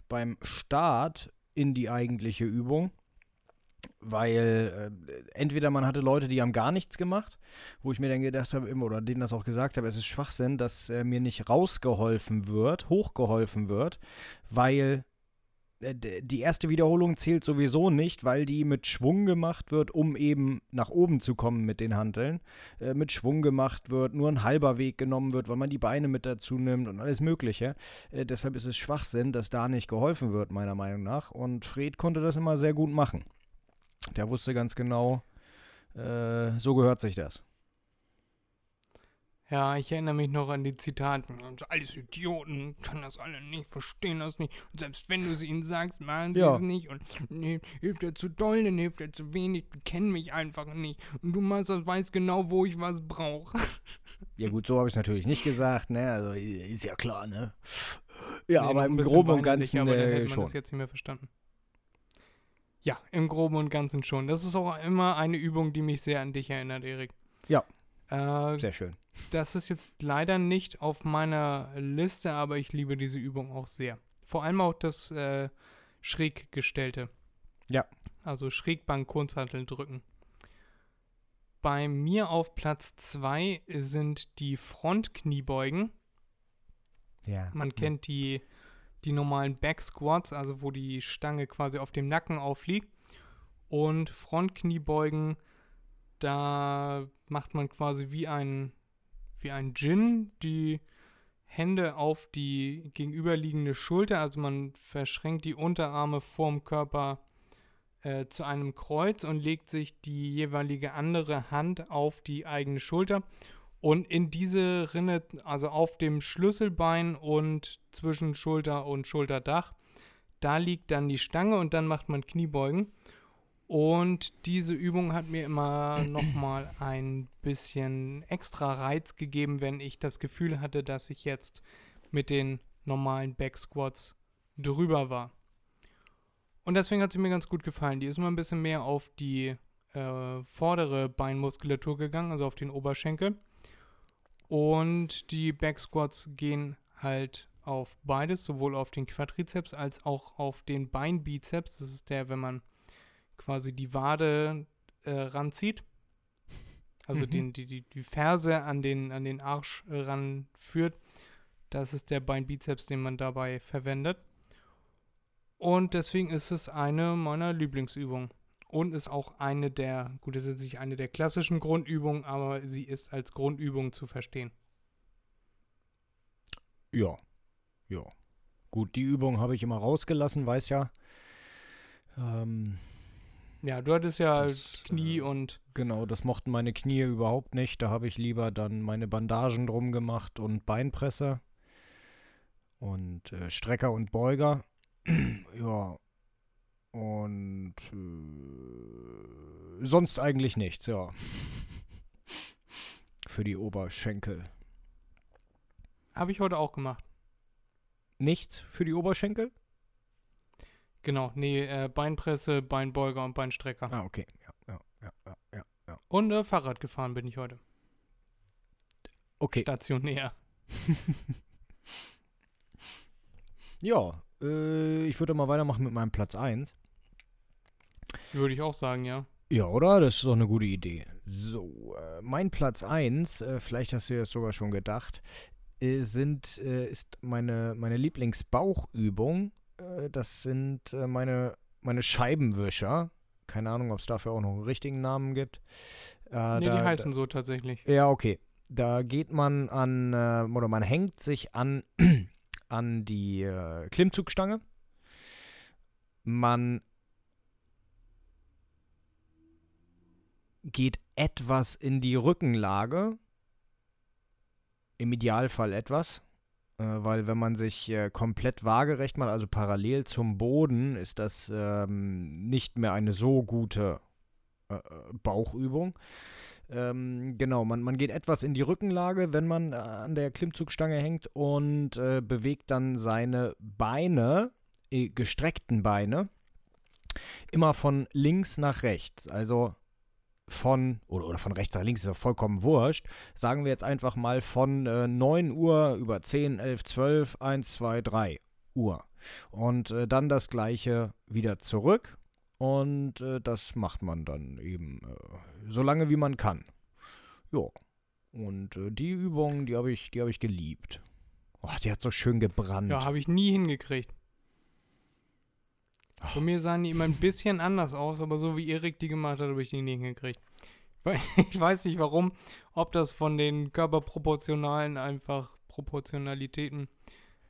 beim Start in die eigentliche Übung. Weil äh, entweder man hatte Leute, die haben gar nichts gemacht, wo ich mir dann gedacht habe, oder denen das auch gesagt habe, es ist Schwachsinn, dass äh, mir nicht rausgeholfen wird, hochgeholfen wird, weil äh, die erste Wiederholung zählt sowieso nicht, weil die mit Schwung gemacht wird, um eben nach oben zu kommen mit den Hanteln. Äh, mit Schwung gemacht wird, nur ein halber Weg genommen wird, weil man die Beine mit dazu nimmt und alles Mögliche. Äh, deshalb ist es Schwachsinn, dass da nicht geholfen wird, meiner Meinung nach. Und Fred konnte das immer sehr gut machen. Der wusste ganz genau, äh, so gehört sich das. Ja, ich erinnere mich noch an die Zitate. Und Alles Idioten, kann das alle nicht, verstehen das nicht. Und selbst wenn du es ihnen sagst, machen sie Ja. es nicht. Und nee, hilft er zu doll, dann hilft er zu wenig. Die kennen mich einfach nicht. Und du Meister weißt genau, wo ich was brauche. <laughs> Ja gut, so habe ich es natürlich nicht gesagt, ne? Also ist ja klar, ne? Ja, Nee, aber im Groben und Ganzen aber dann äh, hätte man schon. das jetzt nicht mehr verstanden. Ja, im Groben und Ganzen schon. Das ist auch immer eine Übung, die mich sehr an dich erinnert, Erik. Ja. Äh, Sehr schön. Das ist jetzt leider nicht auf meiner Liste, aber ich liebe diese Übung auch sehr. Vor allem auch das äh, schräg gestellte. Ja. Also Schrägbank Kurzhanteln drücken. Bei mir auf Platz 2 sind die Frontkniebeugen. Ja. Man kennt die, die normalen Back Squats, also wo die Stange quasi auf dem Nacken aufliegt. Und Frontkniebeugen, da macht man quasi wie ein, wie ein Djinn die Hände auf die gegenüberliegende Schulter, also man verschränkt die Unterarme vorm Körper äh, zu einem Kreuz und legt sich die jeweilige andere Hand auf die eigene Schulter. Und in diese Rinne, also auf dem Schlüsselbein und zwischen Schulter und Schulterdach, da liegt dann die Stange und dann macht man Kniebeugen. Und diese Übung hat mir immer <clears throat> nochmal ein bisschen extra Reiz gegeben, wenn ich das Gefühl hatte, dass ich jetzt mit den normalen Backsquats drüber war. Und deswegen hat sie mir ganz gut gefallen. Die ist mal ein bisschen mehr auf die äh, vordere Beinmuskulatur gegangen, also auf den Oberschenkel. Und die Backsquats gehen halt auf beides, sowohl auf den Quadrizeps als auch auf den Beinbizeps. Das ist der, wenn man quasi die Wade äh, ranzieht. Also mhm. den, die, die, die Ferse an den, an den Arsch äh, ranführt. Das ist der Beinbizeps, den man dabei verwendet. Und deswegen ist es eine meiner Lieblingsübungen. Und ist auch eine der, gut, das ist nicht eine der klassischen Grundübungen, aber sie ist als Grundübung zu verstehen. Ja, ja. Gut, die Übung habe ich immer rausgelassen, weiß ja. Ähm, ja, du hattest ja das, Knie äh, und. Genau, das mochten meine Knie überhaupt nicht. Da habe ich lieber dann meine Bandagen drum gemacht und Beinpresse und äh, Strecker und Beuger. <clears throat> ja. Und äh, sonst eigentlich nichts, ja. <laughs> Für die Oberschenkel. Habe ich heute auch gemacht. Nichts für die Oberschenkel? Genau, nee, äh, Beinpresse, Beinbeuger und Beinstrecker. Ah, okay. Ja, ja, ja, ja, ja. Und äh, Fahrrad gefahren bin ich heute. Okay. Stationär. <laughs> ja, äh, ich würde mal weitermachen mit meinem Platz 1. Würde ich auch sagen, ja. Ja, oder? Das ist doch eine gute Idee. So, äh, mein Platz 1, äh, vielleicht hast du ja sogar schon gedacht, äh, sind, äh, ist meine, meine Lieblingsbauchübung äh, das sind meine, meine Scheibenwischer. Keine Ahnung, ob es dafür auch noch einen richtigen Namen gibt. Äh, nee, da, die heißen da, so tatsächlich. Ja, okay. Da geht man an, äh, oder man hängt sich an, an die äh, Klimmzugstange. Man geht etwas in die Rückenlage. Im Idealfall etwas. Äh, weil wenn man sich äh, komplett waagerecht macht, also parallel zum Boden, ist das ähm, nicht mehr eine so gute äh, äh, Bauchübung. Ähm, genau, man, man geht etwas in die Rückenlage, wenn man äh, an der Klimmzugstange hängt und äh, bewegt dann seine Beine, gestreckten Beine, immer von links nach rechts. Also von, oder, oder von rechts nach links, ist ja vollkommen wurscht, sagen wir jetzt einfach mal von äh, 9 Uhr über 10, 11, 12, 1, 2, 3 Uhr. Und äh, dann das gleiche wieder zurück. Und äh, das macht man dann eben äh, so lange wie man kann. Ja. Und äh, die Übung, die habe ich, die hab ich geliebt. Oh, die hat so schön gebrannt. Ja, habe ich nie hingekriegt. Bei mir sahen die immer ein bisschen anders aus, aber so wie Erik die gemacht hat, habe ich die nie hingekriegt. <laughs> Ich weiß nicht warum, ob das von den körperproportionalen einfach Proportionalitäten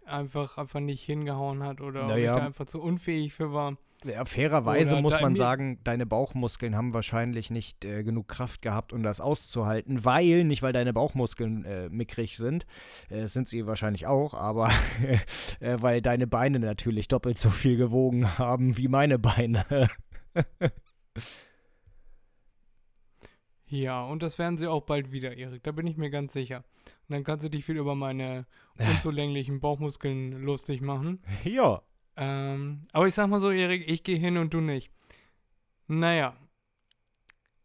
einfach, einfach nicht hingehauen hat oder naja. ob ich da einfach zu unfähig für war. Ja, fairerweise Oder muss man sagen, deine Bauchmuskeln haben wahrscheinlich nicht äh, genug Kraft gehabt, um das auszuhalten, weil, nicht weil deine Bauchmuskeln äh, mickrig sind, äh, sind sie wahrscheinlich auch, aber <laughs> äh, weil deine Beine natürlich doppelt so viel gewogen haben wie meine Beine. <laughs> ja, und das werden sie auch bald wieder, Erik, da bin ich mir ganz sicher. Und dann kannst du dich viel über meine <laughs> unzulänglichen Bauchmuskeln lustig machen. Ja. Ähm, aber ich sag mal so, Erik, ich gehe hin und du nicht. Naja.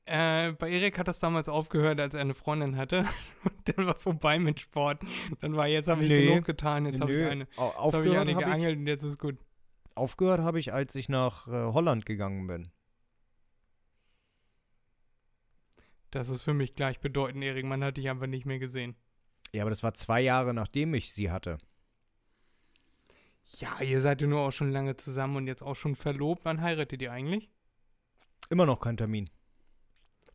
Äh, bei Erik hat das damals aufgehört, als er eine Freundin hatte. <laughs> Und dann war vorbei mit Sport. Dann war, jetzt habe ich nee. genug getan, jetzt habe ich eine, jetzt hab ich eine geangelt ich, und jetzt ist gut. Aufgehört habe ich, als ich nach äh, Holland gegangen bin. Das ist für mich gleichbedeutend, Erik. Man hat dich einfach nicht mehr gesehen. Ja, aber das war zwei Jahre, nachdem ich sie hatte. Ja, ihr seid ja nur auch schon lange zusammen und jetzt auch schon verlobt. Wann heiratet ihr eigentlich? Immer noch kein Termin.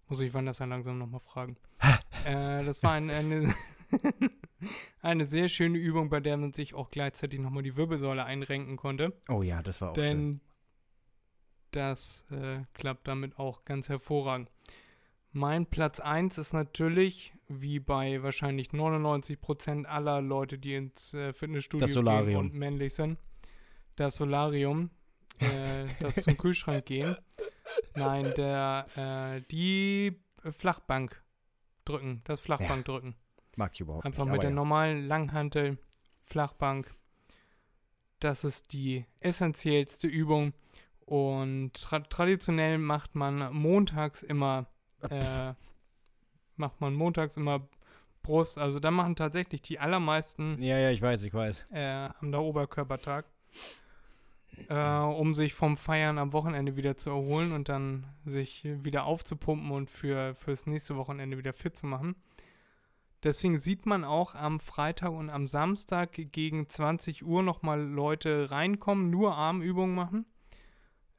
Muss ich Wann das dann langsam nochmal fragen. <laughs> äh, das war ein, eine, <laughs> Eine sehr schöne Übung, bei der man sich auch gleichzeitig nochmal die Wirbelsäule einrenken konnte. Oh ja, das war auch denn schön. das äh, klappt damit auch ganz hervorragend. Mein Platz 1 ist natürlich, wie bei wahrscheinlich 99% aller Leute, die ins äh, Fitnessstudio Das Solarium. gehen und männlich sind, das Solarium, äh, <laughs> das zum Kühlschrank gehen. Nein, der, äh, die Flachbank drücken, das Flachbank drücken. Mag ich überhaupt Einfach nicht. mit der ja. normalen Langhantel, Flachbank. Das ist die essentiellste Übung. Und tra traditionell macht man montags immer, äh, <laughs> macht man montags immer Brust. Also da machen tatsächlich die allermeisten Ja, ja, ich weiß, ich weiß. äh, am der Oberkörpertag, äh, um sich vom Feiern am Wochenende wieder zu erholen und dann sich wieder aufzupumpen und für fürs nächste Wochenende wieder fit zu machen. Deswegen sieht man auch am Freitag und am Samstag gegen 20 Uhr nochmal Leute reinkommen, nur Armübungen machen.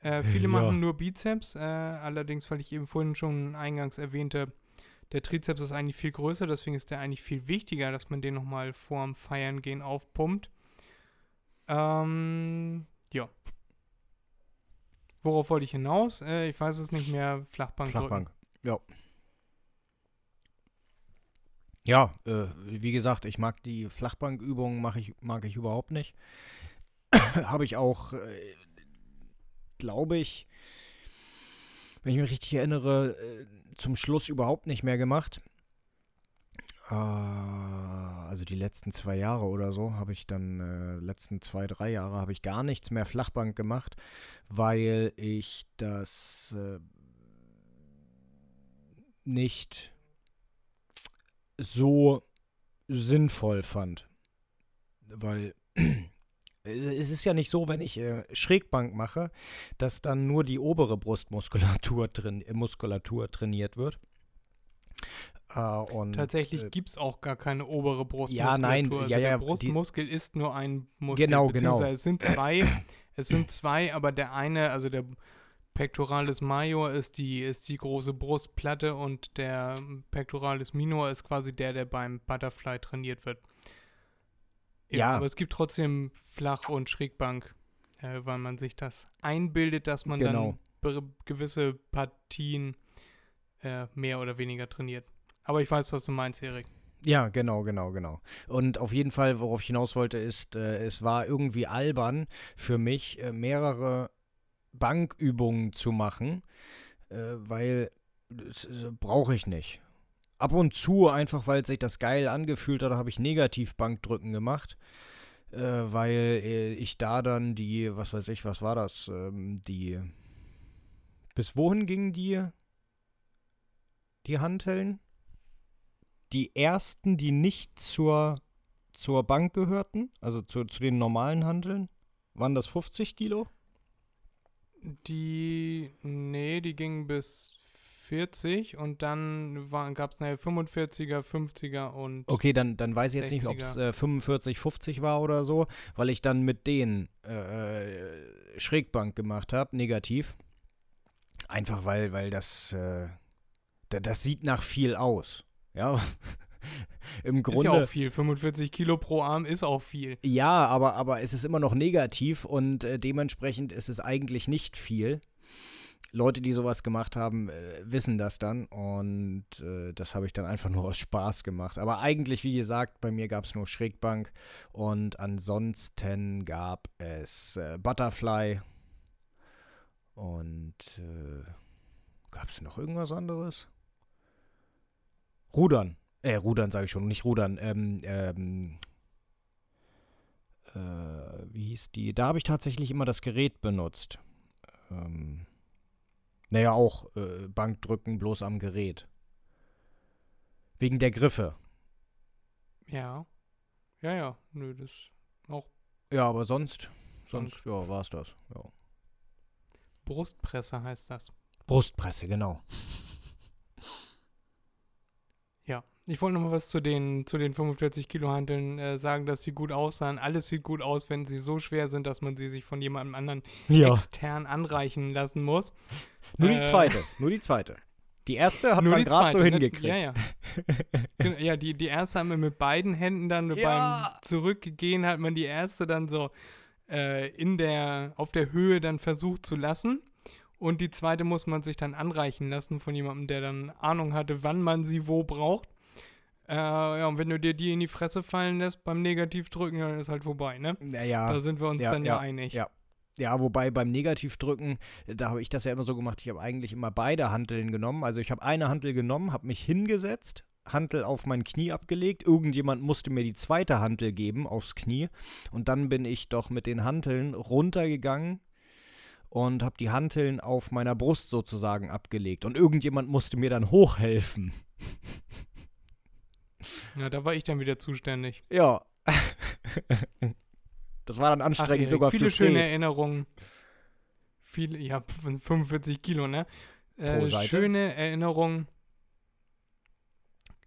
Äh, viele Ja. machen nur Bizeps, äh, allerdings, weil ich eben vorhin schon eingangs erwähnte, der Trizeps ist eigentlich viel größer, deswegen ist der eigentlich viel wichtiger, dass man den nochmal vorm Feiern gehen aufpumpt. Ähm, ja. Worauf wollte ich hinaus? Äh, ich weiß es nicht mehr. Flachbank. Flachbank. Ja. Ja, äh, wie gesagt, ich mag die Flachbankübungen, mach ich, mag ich überhaupt nicht. <coughs> Habe ich auch, äh, glaube ich, wenn ich mich richtig erinnere, äh, zum Schluss überhaupt nicht mehr gemacht. Äh, also die letzten zwei Jahre oder so habe ich dann, äh, letzten zwei, drei Jahre habe ich gar nichts mehr Flachbank gemacht, weil ich das äh, nicht so sinnvoll fand. Weil es ist ja nicht so, wenn ich äh, Schrägbank mache, dass dann nur die obere Brustmuskulatur <laughs> train äh, Muskulatur trainiert wird. Äh, und, Tatsächlich äh, gibt es auch gar keine obere Brustmuskulatur. Ja, nein, also ja, ja, Der die- Brustmuskel ist nur ein Muskel. Genau, genau. Es sind zwei, es sind zwei, aber der eine, also der Pectoralis major ist die, ist die große Brustplatte und der Pectoralis minor ist quasi der, der beim Butterfly trainiert wird. Ja. Aber es gibt trotzdem Flach- und Schrägbank, äh, weil man sich das einbildet, dass man Genau. dann gewisse Partien äh, mehr oder weniger trainiert. Aber ich weiß, was du meinst, Erik. Ja, genau, genau, genau. Und auf jeden Fall, worauf ich hinaus wollte, ist, äh, es war irgendwie albern für mich, äh, mehrere Bankübungen zu machen, äh, weil das, äh, brauche ich nicht. Ab und zu, einfach weil sich das geil angefühlt hat, habe ich Negativbankdrücken gemacht, äh, weil äh, ich da dann die, was weiß ich, was war das, ähm, die, bis wohin gingen die, die Hanteln? die ersten, die nicht zur, zur Bank gehörten, also zu, zu den normalen Handeln, waren das 50 Kilo? Die, nee, die gingen bis 40 und dann gab es nachher 45er, 50er und Okay, dann, dann weiß ich jetzt nicht, ob es 60er. äh, 45, 50 war oder so, weil ich dann mit denen äh, Schrägbank gemacht habe, negativ. Einfach weil, weil das, äh, da, das sieht nach viel aus. Ja, <laughs> im ist ja Grunde. auch viel. 45 Kilo pro Arm ist auch viel. Ja, aber, aber es ist immer noch negativ und äh, dementsprechend ist es eigentlich nicht viel. Leute, die sowas gemacht haben, äh, wissen das dann und äh, das habe ich dann einfach nur aus Spaß gemacht. Aber eigentlich, wie gesagt, bei mir gab es nur Schrägbank und ansonsten gab es äh, Butterfly und äh, gab es noch irgendwas anderes? Rudern. Äh, Rudern sage ich schon, nicht Rudern. Ähm, ähm, äh, wie hieß die? Da habe ich tatsächlich immer das Gerät benutzt. Ähm, naja, auch äh, Bankdrücken bloß am Gerät. Wegen der Griffe. Ja. Ja, ja. Nö, das auch Ja, aber sonst, sonst, ja, war es das. Ja. Brustpresse heißt das. Brustpresse, genau. Ja. Ich wollte noch mal was zu den, zu den 45 Kilo Hanteln äh, sagen, dass sie gut aussahen. Alles sieht gut aus, wenn sie so schwer sind, dass man sie sich von jemandem anderen extern anreichen lassen muss. Nur die Äh, zweite, nur die zweite. Die erste hat man gerade so ne? hingekriegt. Ja, ja. Ja, die, die erste haben wir mit beiden Händen dann Ja. beim Zurückgehen hat man die erste dann so äh, in der, auf der Höhe dann versucht zu lassen. Und die zweite muss man sich dann anreichen lassen von jemandem, der dann Ahnung hatte, wann man sie wo braucht. Äh, ja, und wenn du dir die in die Fresse fallen lässt beim Negativdrücken, dann ist halt vorbei, ne? Naja. Da sind wir uns ja, dann ja, ja, einig. ja. Ja, wobei beim Negativdrücken, da habe ich das ja immer so gemacht, ich habe eigentlich immer beide Hanteln genommen. Also ich habe eine Hantel genommen, habe mich hingesetzt, Hantel auf mein Knie abgelegt, irgendjemand musste mir die zweite Hantel geben aufs Knie und dann bin ich doch mit den Hanteln runtergegangen und habe die Hanteln auf meiner Brust sozusagen abgelegt und irgendjemand musste mir dann hochhelfen. <laughs> Ja, da war ich dann wieder zuständig. Ja. <laughs> Das war dann Ach, anstrengend Erik, sogar viele für schöne Fred. Erinnerungen. Viele, ja, pf, 45 Kilo, ne? Äh, Pro Seite? schöne Erinnerungen.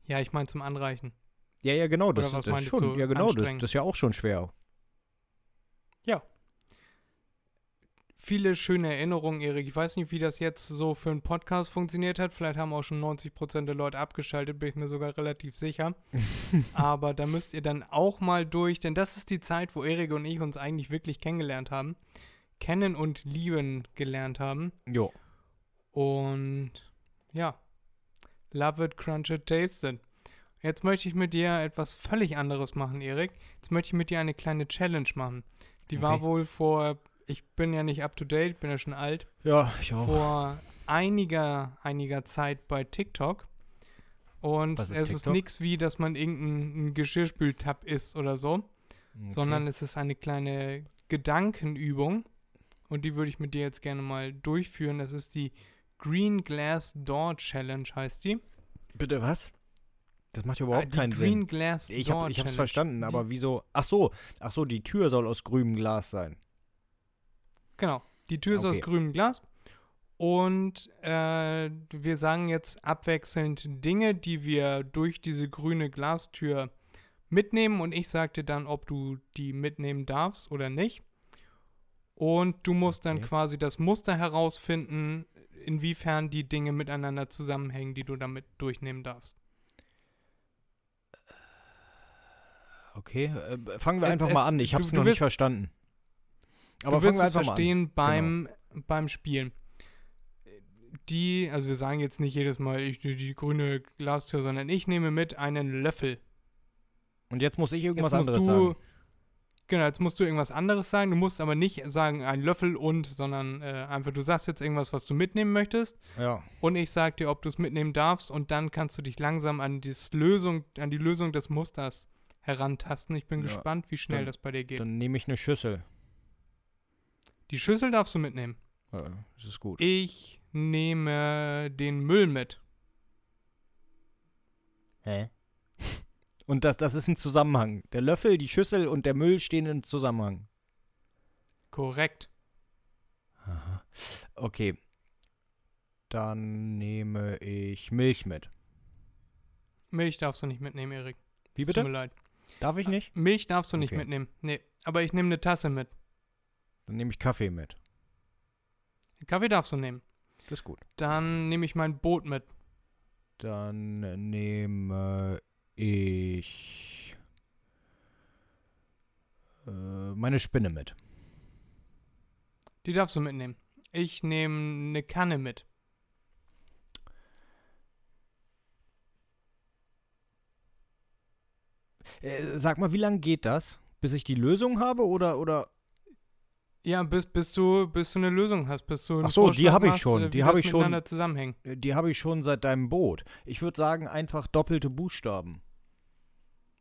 Ja, ich meine zum Anreichen. Ja, ja, genau, das, Oder was ist, das schon. du, Ja, genau, das, das ist ja auch schon schwer. Viele schöne Erinnerungen, Erik. Ich weiß nicht, wie das jetzt so für einen Podcast funktioniert hat. Vielleicht haben auch schon 90% der Leute abgeschaltet, bin ich mir sogar relativ sicher. <laughs> Aber da müsst ihr dann auch mal durch, denn das ist die Zeit, wo Erik und ich uns eigentlich wirklich kennengelernt haben. Kennen und lieben gelernt haben. Jo. Und ja, love it, crunch it, taste it. Jetzt möchte ich mit dir etwas völlig anderes machen, Erik. Jetzt möchte ich mit dir eine kleine Challenge machen. Die war Okay. wohl vor, ich bin ja nicht up to date, bin ja schon alt, Ja, ich auch. vor einiger, einiger Zeit bei TikTok. Und ist es ist TikTok? nichts wie, dass man irgendeinen Geschirrspültab isst oder so, Okay. sondern es ist eine kleine Gedankenübung. Und die würde ich mit dir jetzt gerne mal durchführen. Das ist die Green Glass Door Challenge, heißt die. Bitte was? Das macht ja Ah, überhaupt die keinen Green Sinn. Glass Ich Door habe ich hab's Challenge. verstanden, Die- aber wieso? Ach so, ach so, die Tür soll aus grünem Glas sein. Genau. Die Tür ist aus Okay. grünem Glas. Und äh, wir sagen jetzt abwechselnd Dinge, die wir durch diese grüne Glastür mitnehmen. Und ich sag dir dann, ob du die mitnehmen darfst oder nicht. Und du musst dann Okay. quasi das Muster herausfinden, inwiefern die Dinge miteinander zusammenhängen, die du damit durchnehmen darfst. Okay, äh, fangen wir einfach es- mal an. Ich habe es noch wirst- nicht verstanden. Aber du wirst es einfach mal an. Genau. verstehen beim, beim Spielen. Die, also wir sagen jetzt nicht jedes Mal ich, die, die grüne Glastür, sondern ich nehme mit einen Löffel. Und jetzt muss ich irgendwas anderes du, sagen. Genau, jetzt musst du irgendwas anderes sagen. Du musst aber nicht sagen ein Löffel und, sondern äh, einfach, du sagst jetzt irgendwas, was du mitnehmen möchtest. Ja. Und ich sag dir, ob du es mitnehmen darfst. Und dann kannst du dich langsam an, Lösung, an die Lösung des Musters herantasten. Ich bin Ja, gespannt, wie schnell dann- das bei dir geht. Dann nehme ich eine Schüssel. Die Schüssel darfst du mitnehmen. Ja, das ist gut. Ich nehme den Müll mit. Hä? <laughs> Und das, das ist ein Zusammenhang. Der Löffel, die Schüssel und der Müll stehen im Zusammenhang. Korrekt. Aha. Okay. Dann nehme ich Milch mit. Milch darfst du nicht mitnehmen, Erik. Wie Es Tut mir bitte? leid. Darf ich nicht? Milch darfst du nicht Okay. mitnehmen. Nee, aber ich nehme eine Tasse mit. Dann nehme ich Kaffee mit. Kaffee darfst du nehmen. Das ist gut. Dann nehme ich mein Boot mit. Dann nehme ich äh, meine Spinne mit. Die darfst du mitnehmen. Ich nehme eine Kanne mit. Äh, sag mal, wie lange geht das? Bis ich die Lösung habe oder oder Ja, bis, bis, du, bis du eine Lösung hast, bis du Ach so, die Vorschlag hab ich machst, schon, äh, die wie hab das ich schon. Äh, die habe ich schon seit deinem Boot. Ich würde sagen einfach doppelte Buchstaben.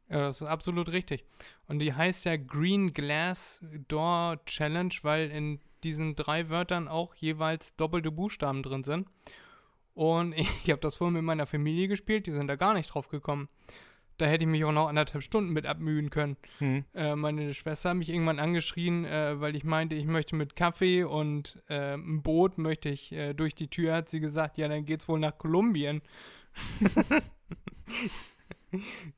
Ja, das ist absolut richtig. Und die heißt ja Green Glass Door Challenge, weil in diesen drei Wörtern auch jeweils doppelte Buchstaben drin sind. Und <laughs> ich habe das vorhin mit meiner Familie gespielt, die sind da gar nicht drauf gekommen. Da hätte ich mich auch noch anderthalb Stunden mit abmühen können. Hm. Äh, meine Schwester hat mich irgendwann angeschrien, äh, weil ich meinte, ich möchte mit Kaffee und äh, ein Boot möchte ich äh, durch die Tür, hat sie gesagt, ja, dann geht's wohl nach Kolumbien. <laughs>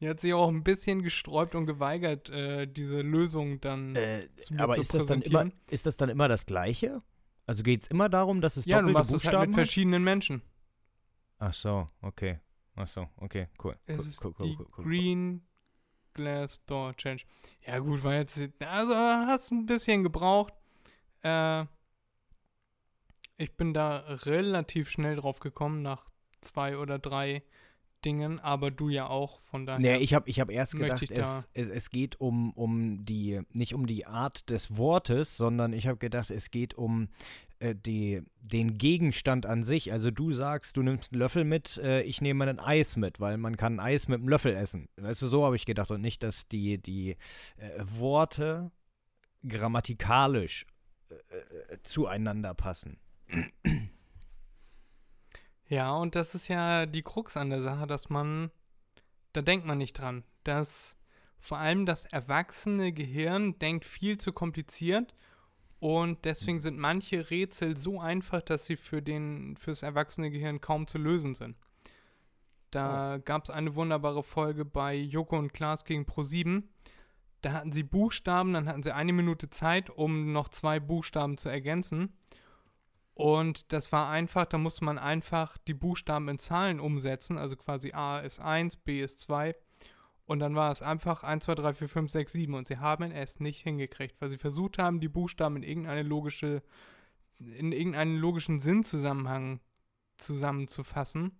die hat sich auch ein bisschen gesträubt und geweigert, äh, diese Lösung dann Äh, zu aber zu ist das, dann immer, ist das dann immer das Gleiche? Also geht es immer darum, dass es Ja, du doppelte machst es halt Buchstaben mit verschiedenen Menschen. Ach so, okay. Ach so, okay, cool. Es cool, ist cool, cool, die cool. Green Glass Door Challenge. Ja gut, war jetzt, also hast ein bisschen gebraucht. Äh, ich bin da relativ schnell drauf gekommen, nach zwei oder drei Dingen, aber du ja auch, von daher. Nee, ich habe ich hab erst gedacht, es, es, es geht um, um die, nicht um die Art des Wortes, sondern ich habe gedacht, es geht um äh, die, den Gegenstand an sich. Also du sagst, du nimmst einen Löffel mit, äh, ich nehme ein Eis mit, weil man kann Eis mit einem Löffel essen. Weißt du, so habe ich gedacht und nicht, dass die, die äh, Worte grammatikalisch äh, zueinander passen. Ja, und das ist ja die Krux an der Sache, dass man, da denkt man nicht dran, dass vor allem das erwachsene Gehirn denkt viel zu kompliziert und deswegen sind manche Rätsel so einfach, dass sie für den, fürs erwachsene Gehirn kaum zu lösen sind. Da gab es eine wunderbare Folge bei Joko und Klaas gegen Pro7. Da hatten sie Buchstaben, dann hatten sie eine Minute Zeit, um noch zwei Buchstaben zu ergänzen. Und das war einfach, da musste man einfach die Buchstaben in Zahlen umsetzen. Also quasi A ist 1, B ist 2. Und dann war es einfach 1, 2, 3, 4, 5, 6, 7. Und sie haben es nicht hingekriegt, weil sie versucht haben, die Buchstaben in irgendeine logische, in irgendeinen logischen Sinnzusammenhang zusammenzufassen.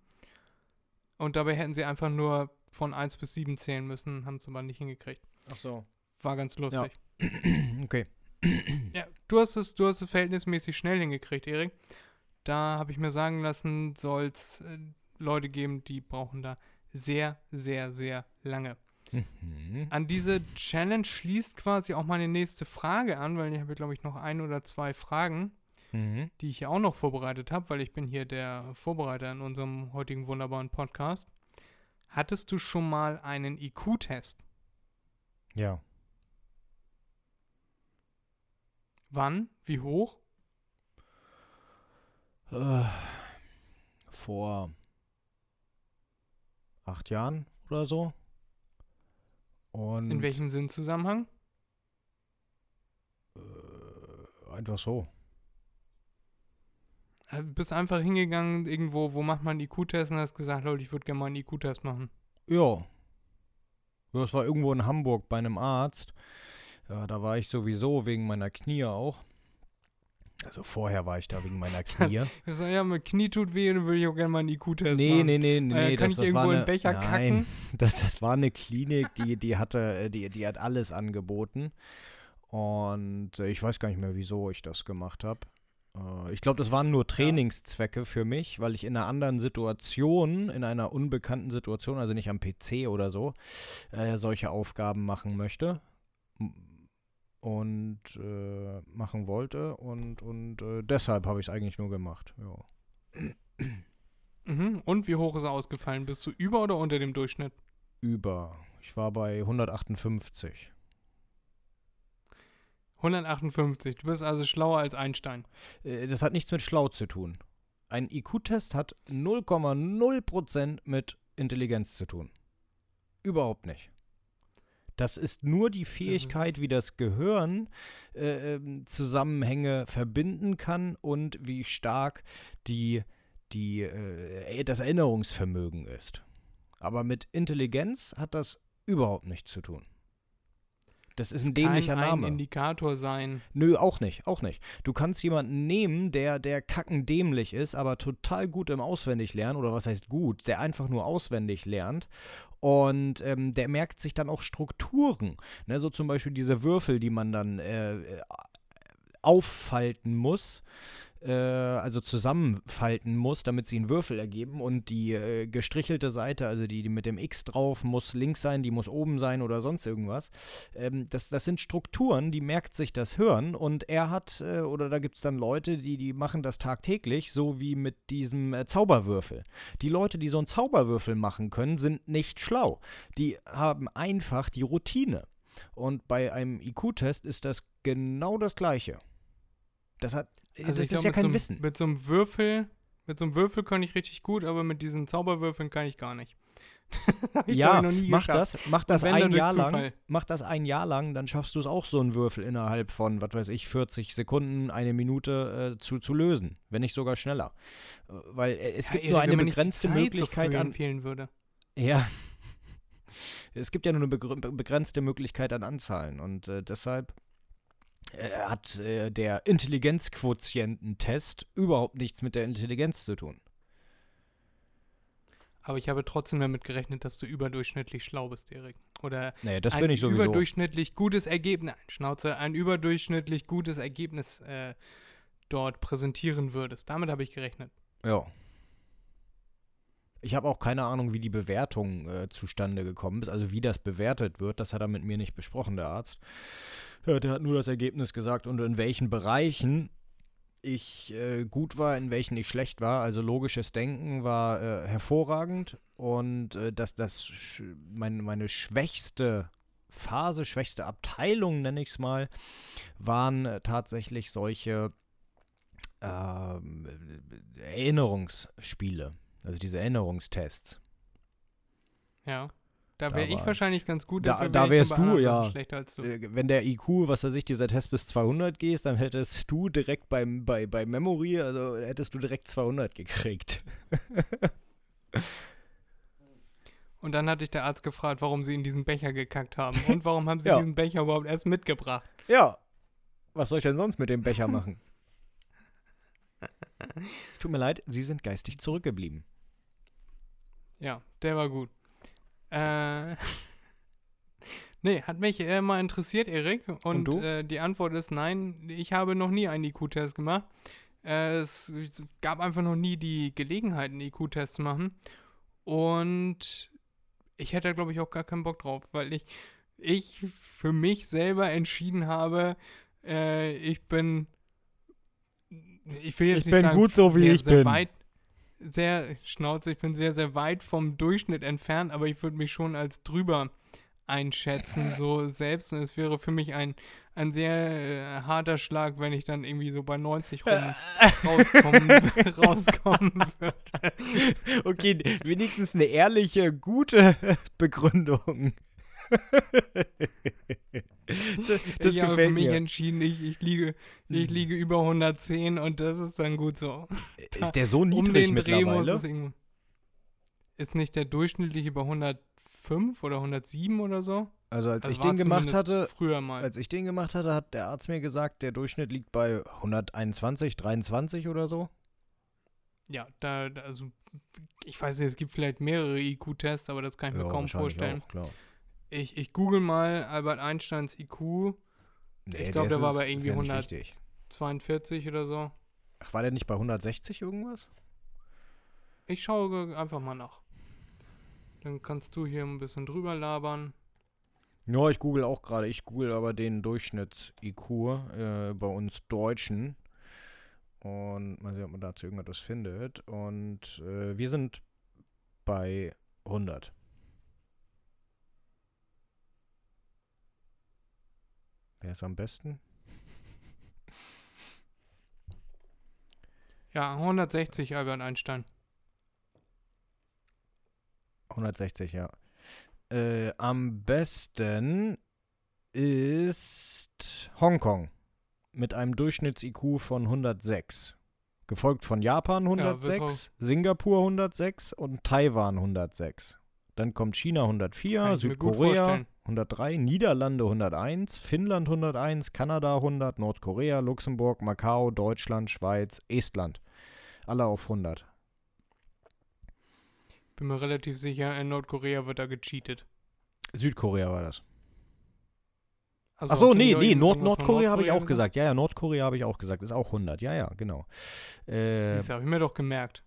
Und dabei hätten sie einfach nur von 1 bis 7 zählen müssen, haben es aber nicht hingekriegt. Ach so. War ganz lustig. <clears throat> okay. <clears throat> Ja, du hast es, du hast es verhältnismäßig schnell hingekriegt, Erik. Da habe ich mir sagen lassen, soll es äh, Leute geben, die brauchen da sehr, sehr, sehr lange. Mhm. An diese Challenge schließt quasi auch meine nächste Frage an, weil ich habe, glaube ich, noch ein oder zwei Fragen, Mhm. die ich hier auch noch vorbereitet habe, weil ich bin hier der Vorbereiter in unserem heutigen wunderbaren Podcast. Hattest du schon mal einen IQ-Test? Ja. Wann? Wie hoch? Äh, vor acht Jahren oder so. Und In welchem Sinnzusammenhang? äh, einfach so. Äh, Bist einfach hingegangen irgendwo, wo macht man IQ-Test und hast gesagt, Leute, ich würde gerne mal einen IQ-Test machen. Ja. Es war irgendwo in Hamburg bei einem Arzt. Ja, da war ich sowieso wegen meiner Knie auch. Also vorher war ich da wegen meiner <laughs> Knie. Ich sag, ja, mein Knie tut weh, dann würde ich auch gerne mal einen IQ-Test nee, machen. nee, nee, nee, Äh, nee. kann das, ich das irgendwo war in eine, Becher nein, kacken? <laughs> Das, das war eine Klinik, die, die hatte, äh, die, die hat alles angeboten. Und äh, ich weiß gar nicht mehr, wieso ich das gemacht habe. Äh, Ich glaube, das waren nur Trainingszwecke für mich, weil ich in einer anderen Situation, in einer unbekannten Situation, also nicht am PC oder so, äh, solche Aufgaben machen möchte und äh, machen wollte. Und, und äh, deshalb habe ich es eigentlich nur gemacht. Ja. Mhm. Und wie hoch ist er ausgefallen? Bist du über oder unter dem Durchschnitt? Über. Ich war bei 158. 158. Du bist also schlauer als Einstein. Äh, Das hat nichts mit schlau zu tun. Ein IQ-Test hat 0,0% mit Intelligenz zu tun. Überhaupt nicht. Das ist nur die Fähigkeit, wie das Gehirn äh, ähm, Zusammenhänge verbinden kann und wie stark die, die, äh, das Erinnerungsvermögen ist. Aber mit Intelligenz hat das überhaupt nichts zu tun. Das ist ein dämlicher Kann ein Name. Indikator sein. Nö, auch nicht, auch nicht. Du kannst jemanden nehmen, der, der kackendämlich ist, aber total gut im Auswendiglernen, oder was heißt gut, der einfach nur auswendig lernt. Und ähm, der merkt sich dann auch Strukturen. Ne, so zum Beispiel diese Würfel, die man dann äh, äh, auffalten muss. Äh, also zusammenfalten muss, damit sie einen Würfel ergeben. Und die äh, gestrichelte Seite, also die, die mit dem X drauf, muss links sein, die muss oben sein oder sonst irgendwas. Ähm, das, das sind Strukturen, die merkt sich das Hören und er hat, äh, oder da gibt es dann Leute, die, die machen das tagtäglich, so wie mit diesem äh, Zauberwürfel. Die Leute, die so einen Zauberwürfel machen können, sind nicht schlau. Die haben einfach die Routine. Und bei einem IQ-Test ist das genau das Gleiche. Das hat, Also das ich ist glaub, ja kein so einem- Wissen. Mit so einem Würfel, mit so einem Würfel kann ich richtig gut, aber mit diesen Zauberwürfeln kann ich gar nicht. <laughs> ja, mach geschafft. das, mach das wenn, dann ein Jahr lang, Zufall. mach das ein Jahr lang, dann schaffst du es auch so einen Würfel innerhalb von, was weiß ich, 40 Sekunden, eine Minute äh, zu, zu lösen, wenn nicht sogar schneller. Äh, Weil äh, es Ja, gibt nur eine begrenzte so Möglichkeit früh an, empfehlen würde. ja, <laughs> es gibt ja nur eine begr- be- begrenzte Möglichkeit an Anzahlen und äh, deshalb hat äh, der Intelligenzquotiententest überhaupt nichts mit der Intelligenz zu tun. Aber ich habe trotzdem damit gerechnet, dass du überdurchschnittlich schlau bist, Erik. Oder Nee, das ein bin ich sowieso. überdurchschnittlich gutes Ergebnis, Schnauze, ein überdurchschnittlich gutes Ergebnis äh, dort präsentieren würdest. Damit habe ich gerechnet. Ja. Ich habe auch keine Ahnung, wie die Bewertung äh, zustande gekommen ist, also wie das bewertet wird. Das hat er mit mir nicht besprochen, der Arzt. Ja, der hat nur das Ergebnis gesagt und in welchen Bereichen ich äh, gut war, in welchen ich schlecht war. Also logisches Denken war äh, hervorragend und äh, dass das sch mein, meine schwächste Phase, schwächste Abteilung, nenne ich es mal, waren äh, tatsächlich solche ähm, Erinnerungsspiele, also diese Erinnerungstests. Ja. Da wäre ich wahrscheinlich ganz gut. Da- da wär wärst du, ja. Sachen Schlechter als du. Äh, Wenn der IQ, was weiß ich, dieser Test bis 200 gehst, dann hättest du direkt beim, bei, bei Memory, also hättest du direkt 200 gekriegt. Und dann hatte ich der Arzt gefragt, warum sie in diesen Becher gekackt haben. Und warum haben sie <laughs> Ja. diesen Becher überhaupt erst mitgebracht? Ja. Was soll ich denn sonst mit dem Becher machen? <laughs> es tut mir leid, Sie sind geistig zurückgeblieben. Ja, der war gut. Äh. <laughs> Nee, hat mich äh, mal interessiert, Erik. Und, Und? Äh, die Antwort ist nein, ich habe noch nie einen IQ-Test gemacht. Äh, es, es gab einfach noch nie die Gelegenheit, einen IQ-Test zu machen. Und ich hätte, glaube ich, auch gar keinen Bock drauf, weil ich, ich für mich selber entschieden habe, äh, ich bin. Ich will jetzt Ich nicht bin sagen, gut so, wie sehr, ich sehr bin. Weit, sehr Schnauze, ich bin sehr, sehr weit vom Durchschnitt entfernt, aber ich würde mich schon als drüber einschätzen, so selbst. Und es wäre für mich ein, ein sehr äh, harter Schlag, wenn ich dann irgendwie so bei 90 rum <laughs> rauskommen, rauskommen würde. Okay, wenigstens eine ehrliche, gute Begründung. Das <laughs> das ich habe für mich mir. entschieden, ich, ich, liege, ich liege über 110 und das ist dann gut so. Ist der so um niedrig den Dreh muss mittlerweile? irgendwo. Ist nicht der durchschnittliche bei 105 oder 107 oder so? Also als Also ich den gemacht hatte, Früher mal. als ich den gemacht hatte, hat der Arzt mir gesagt, der Durchschnitt liegt bei 121, 23 oder so. Ja, da, da, also, ich weiß nicht, es gibt vielleicht mehrere IQ-Tests, aber das kann ich mir kaum vorstellen. Auch, klar. Ich, ich google mal Albert Einsteins IQ Nee, glaub, der ist war bei irgendwie ja nicht 100. richtig. 42 oder so. Ach, war der nicht bei 160 irgendwas? Ich schaue einfach mal nach. Dann kannst du hier ein bisschen drüber labern. Ja, ich google auch gerade. Ich google aber den Durchschnitts-IQ äh, bei uns Deutschen. Und mal sehen, ob man dazu irgendetwas findet. Und äh, wir sind bei 100. Wer ist am besten? <laughs> Ja, 160 Albert Einstein. 160, ja. Äh, am besten ist Hongkong mit einem Durchschnitts-IQ von 106. Gefolgt von Japan Ja, 106, Singapur 106 und Taiwan 106. Dann kommt China 104, Kann ich mir gut Südkorea vorstellen. 103, Niederlande 101, Finnland 101, Kanada 100, Nordkorea, Luxemburg, Macau, Deutschland, Schweiz, Estland. Alle auf 100. Bin mir relativ sicher, in Nordkorea wird da gecheatet. Südkorea war das. Also Achso, nee, nee, Nord Nordkorea habe ich auch gesagt? gesagt. Ja, ja, Nordkorea habe ich auch gesagt. Ist auch 100. Ja, ja, genau. Äh, Das habe ich mir doch gemerkt.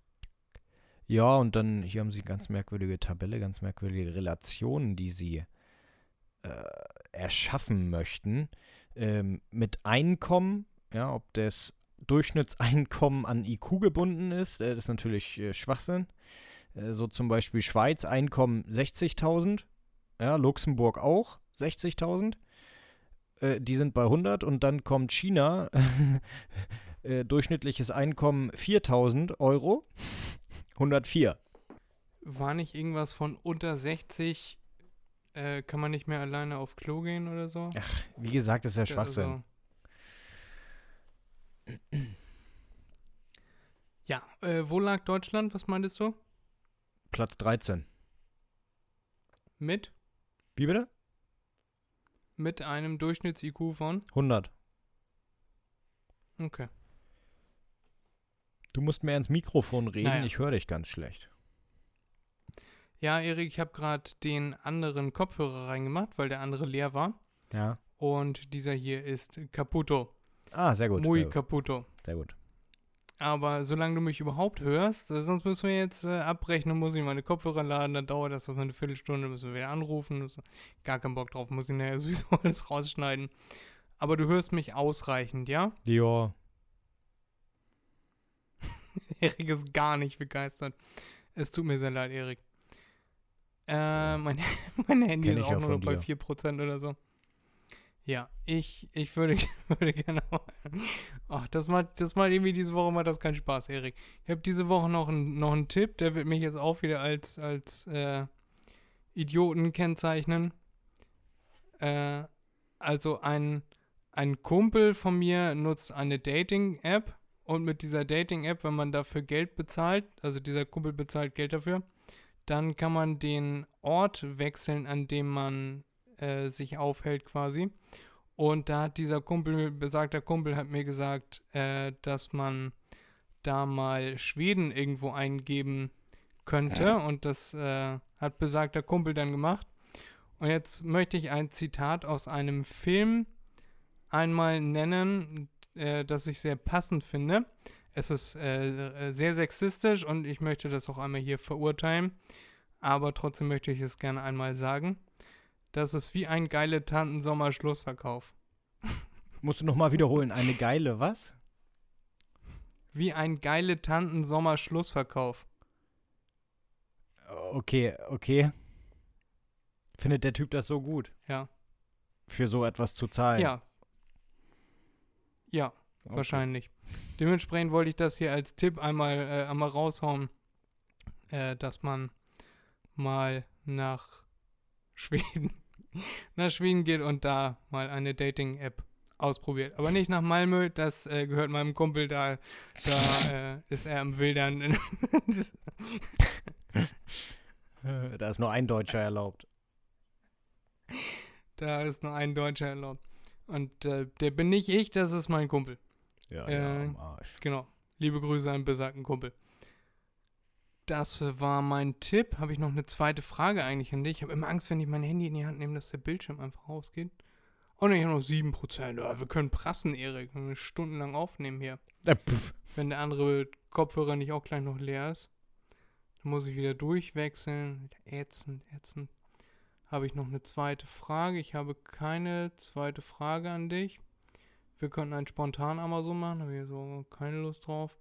Ja, und dann hier haben sie ganz merkwürdige Tabelle, ganz merkwürdige Relationen, die sie äh, erschaffen möchten. Ähm, mit Einkommen, ja, ob das Durchschnittseinkommen an IQ gebunden ist, äh, das ist natürlich äh, Schwachsinn. Äh, so zum Beispiel Schweiz Einkommen 60.000, ja, Luxemburg auch 60.000. Äh, die sind bei 100 und dann kommt China, <laughs> äh, durchschnittliches Einkommen 4.000 Euro, 104. war nicht irgendwas von unter 60, äh, kann man nicht mehr alleine auf Klo gehen oder so? Ach, wie gesagt, das ist ja Schwachsinn. also- Ja, äh, wo lag Deutschland? Was meintest du? Platz 13. Mit? Wie bitte? Mit einem Durchschnitts-IQ von? 100. Okay. Du musst mehr ins Mikrofon reden, Naja. ich höre dich ganz schlecht. Ja, Erik, ich habe gerade den anderen Kopfhörer reingemacht, weil der andere leer war. Ja. Und dieser hier ist Caputo. Ah, sehr gut. Muy sehr, gut Caputo. sehr gut. Aber solange du mich überhaupt hörst, äh, sonst müssen wir jetzt äh, abbrechen und muss ich meine Kopfhörer laden, dann dauert das noch eine Viertelstunde, müssen wir wieder anrufen. Gar keinen Bock drauf, muss ich nachher <laughs> sowieso alles rausschneiden. Aber du hörst mich ausreichend, ja? Ja. <laughs> Erik ist gar nicht begeistert. Es tut mir sehr leid, Erik. Äh, mein, <laughs> mein Handy Kenn ist auch nur noch bei dir. 4% oder so. Ja, ich, ich würde, <laughs> würde gerne mal. Ach, das macht, das macht irgendwie diese Woche macht das keinen Spaß, Erik. Ich habe diese Woche noch, einen- noch einen Tipp, der wird mich jetzt auch wieder als, als äh, Idioten kennzeichnen. Äh, also ein, ein Kumpel von mir nutzt eine Dating-App und mit dieser Dating-App, wenn man dafür Geld bezahlt, also dieser Kumpel bezahlt Geld dafür, dann kann man den Ort wechseln, an dem man äh, sich aufhält quasi. Und da hat dieser Kumpel, besagter Kumpel, hat mir gesagt, äh, dass man da mal Schweden irgendwo eingeben könnte. Und das äh, hat besagter Kumpel dann gemacht. Und jetzt möchte ich ein Zitat aus einem Film einmal nennen, äh, das ich sehr passend finde. Es ist äh, äh, sehr sexistisch und ich möchte das auch einmal hier verurteilen. Aber trotzdem möchte ich es gerne einmal sagen. Das ist wie ein geile Tantensommer-Schlussverkauf. <laughs> Musst du nochmal wiederholen. Eine geile was? Wie ein geile Tantensommer-Schlussverkauf. Okay, okay. Findet der Typ das so gut, Ja. für so etwas zu zahlen? Ja. Ja, Okay. wahrscheinlich. Dementsprechend wollte ich das hier als Tipp einmal, äh, einmal raushauen, äh, dass man mal nach Schweden, <laughs> nach Schweden geht und da mal eine Dating-App ausprobiert. Aber nicht nach Malmö, das äh, gehört meinem Kumpel, da, da äh, ist er am Wildern. <laughs> Äh, Da ist nur ein Deutscher erlaubt. da ist nur ein Deutscher erlaubt. Und äh, der bin nicht ich, das ist mein Kumpel. Ja, Äh, ja, am Arsch. Genau. Liebe Grüße an besagten Kumpel. Das war mein Tipp. Habe ich noch eine zweite Frage eigentlich an dich? Ich habe immer Angst, wenn ich mein Handy in die Hand nehme, dass der Bildschirm einfach ausgeht. Oh ne, ich habe noch 7%. Ja, wir können prassen, Erik. Wir können stundenlang aufnehmen hier. Pff. Wenn der andere Kopfhörer nicht auch gleich noch leer ist. Dann muss ich wieder durchwechseln. Ätzend, ätzend. Habe ich noch eine zweite Frage? Ich habe keine zweite Frage an dich. Wir könnten einen spontan Amazon machen, habe ich so keine Lust drauf.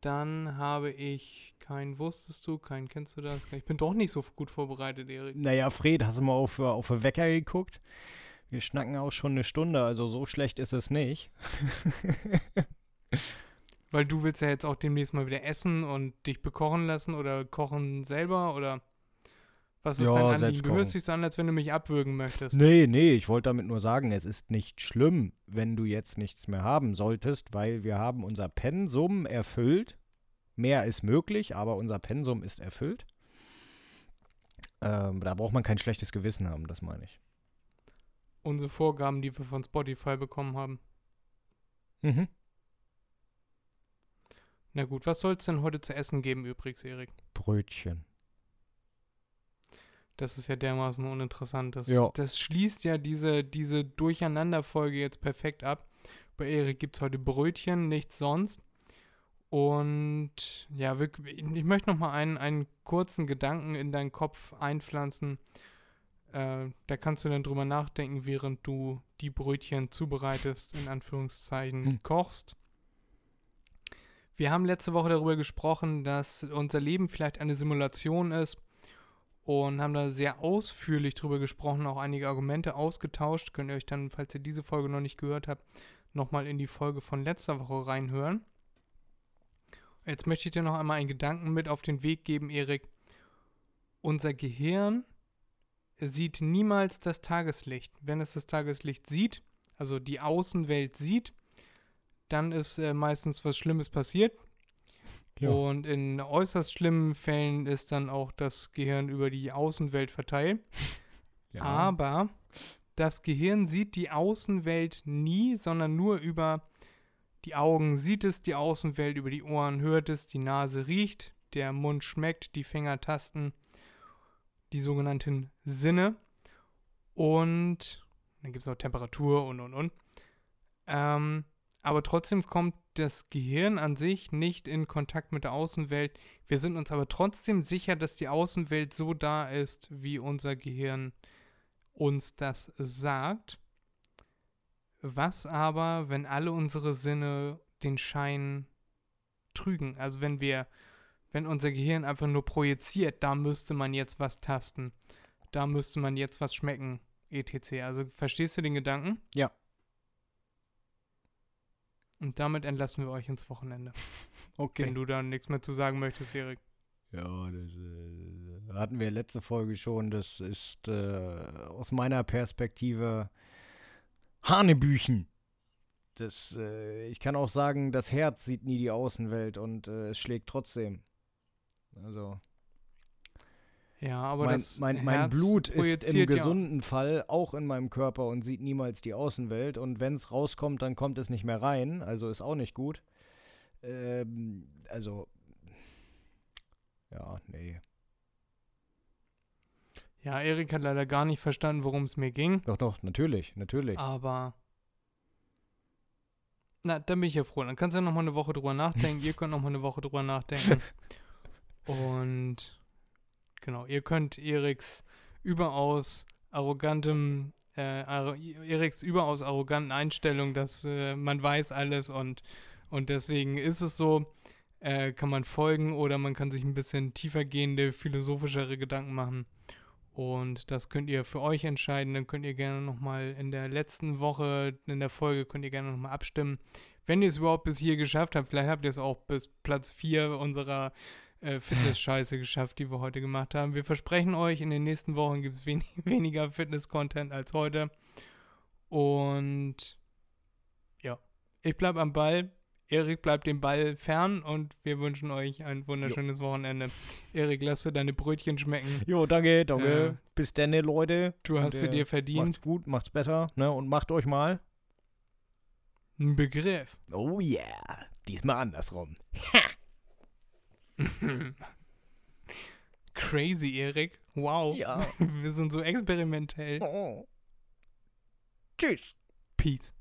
Dann habe ich keinen Wusstest du, keinen kennst du das. Ich bin doch nicht so gut vorbereitet, Erik. Naja, Fred, hast du mal auf, auf den Wecker geguckt? Wir schnacken auch schon eine Stunde, also so schlecht ist es nicht. <laughs> Weil du willst ja jetzt auch demnächst mal wieder essen und dich bekochen lassen oder kochen selber oder was ist Ja, dein Anliegen? Du hörst dich so an, als wenn du mich abwürgen möchtest. Nee, nee, ich wollte damit nur sagen, es ist nicht schlimm, wenn du jetzt nichts mehr haben solltest, weil wir haben unser Pensum erfüllt. Mehr ist möglich, aber unser Pensum ist erfüllt. Ähm, da braucht man kein schlechtes Gewissen haben, das meine ich. Unsere Vorgaben, die wir von Spotify bekommen haben. Mhm. Na gut, was soll es denn heute zu essen geben übrigens, Erik? Brötchen. Das ist ja dermaßen uninteressant. Das, Ja. das schließt ja diese, diese Durcheinanderfolge jetzt perfekt ab. Bei Erik gibt es heute Brötchen, nichts sonst. Und ja, wir, ich möchte noch mal einen, einen kurzen Gedanken in deinen Kopf einpflanzen. Äh, da kannst du dann drüber nachdenken, während du die Brötchen zubereitest, in Anführungszeichen Hm. kochst. Wir haben letzte Woche darüber gesprochen, dass unser Leben vielleicht eine Simulation ist und haben da sehr ausführlich drüber gesprochen, auch einige Argumente ausgetauscht. Könnt ihr euch dann, falls ihr diese Folge noch nicht gehört habt, nochmal in die Folge von letzter Woche reinhören. Jetzt möchte ich dir noch einmal einen Gedanken mit auf den Weg geben, Erik. unser Gehirn sieht niemals das Tageslicht. Wenn es das Tageslicht sieht, also die Außenwelt sieht, dann ist äh, meistens was Schlimmes passiert. Ja. Und in äußerst schlimmen Fällen ist dann auch das Gehirn über die Außenwelt verteilt. <laughs> Ja. Aber das Gehirn sieht die Außenwelt nie, sondern nur über die Augen sieht es, die Außenwelt, über die Ohren hört es, die Nase riecht, der Mund schmeckt, die Finger tasten, die sogenannten Sinne. Und dann gibt es noch Temperatur und und und. Ähm, aber trotzdem kommt das Gehirn an sich nicht in Kontakt mit der Außenwelt. Wir sind uns aber trotzdem sicher, dass die Außenwelt so da ist, wie unser Gehirn uns das sagt. Was aber, wenn alle unsere Sinne den Schein trügen? Also wenn wir, wenn unser Gehirn einfach nur projiziert, da müsste man jetzt was tasten, da müsste man jetzt was schmecken, etc. Also verstehst du den Gedanken? Ja. Und damit entlassen wir euch ins Wochenende. <laughs> Okay. Wenn du da nichts mehr zu sagen möchtest, Erik. Ja, das äh, hatten wir letzte Folge schon. Das ist äh, aus meiner Perspektive Hanebüchen. Das, äh, ich kann auch sagen, das Herz sieht nie die Außenwelt und äh, es schlägt trotzdem. Also Ja, aber mein, das mein, mein Herz Blut ist im projiziert ja- gesunden Fall auch in meinem Körper und sieht niemals die Außenwelt. Und wenn es rauskommt, dann kommt es nicht mehr rein. Also ist auch nicht gut. Ähm, also, ja, nee. Ja, Erik hat leider gar nicht verstanden, worum es mir ging. Doch, doch, natürlich, natürlich. Aber. Na, dann bin ich ja froh. Dann kannst du ja noch mal eine Woche drüber nachdenken. ihr könnt noch mal eine Woche drüber nachdenken. <laughs> Und genau, ihr könnt Eriks überaus arrogantem, äh, Eriks überaus arroganten Einstellung, dass äh, man weiß alles und, und deswegen ist es so, äh, kann man folgen oder man kann sich ein bisschen tiefergehende, philosophischere Gedanken machen. Und das könnt ihr für euch entscheiden. Dann könnt ihr gerne nochmal in der letzten Woche, in der Folge, könnt ihr gerne nochmal abstimmen. Wenn ihr es überhaupt bis hier geschafft habt, vielleicht habt ihr es auch bis Platz 4 unserer äh, Fitness-Scheiße geschafft, die wir heute gemacht haben. Wir versprechen euch, in den nächsten Wochen gibt es wen <laughs> weniger Fitness-Content als heute. Und ja, ich bleibe am Ball. Erik bleibt dem Ball fern und wir wünschen euch ein wunderschönes Wochenende. Erik, lass dir deine Brötchen schmecken. Jo, danke, danke. Äh, Bis dann, Leute. Du hast Und, sie äh, dir verdient. Macht's gut, macht's besser, ne? Und macht euch mal. Ein Begriff. Oh yeah. Diesmal andersrum. <laughs> <laughs> Crazy, Erik. Wow. Ja. <laughs> Wir sind so experimentell. Oh. Tschüss. Peace.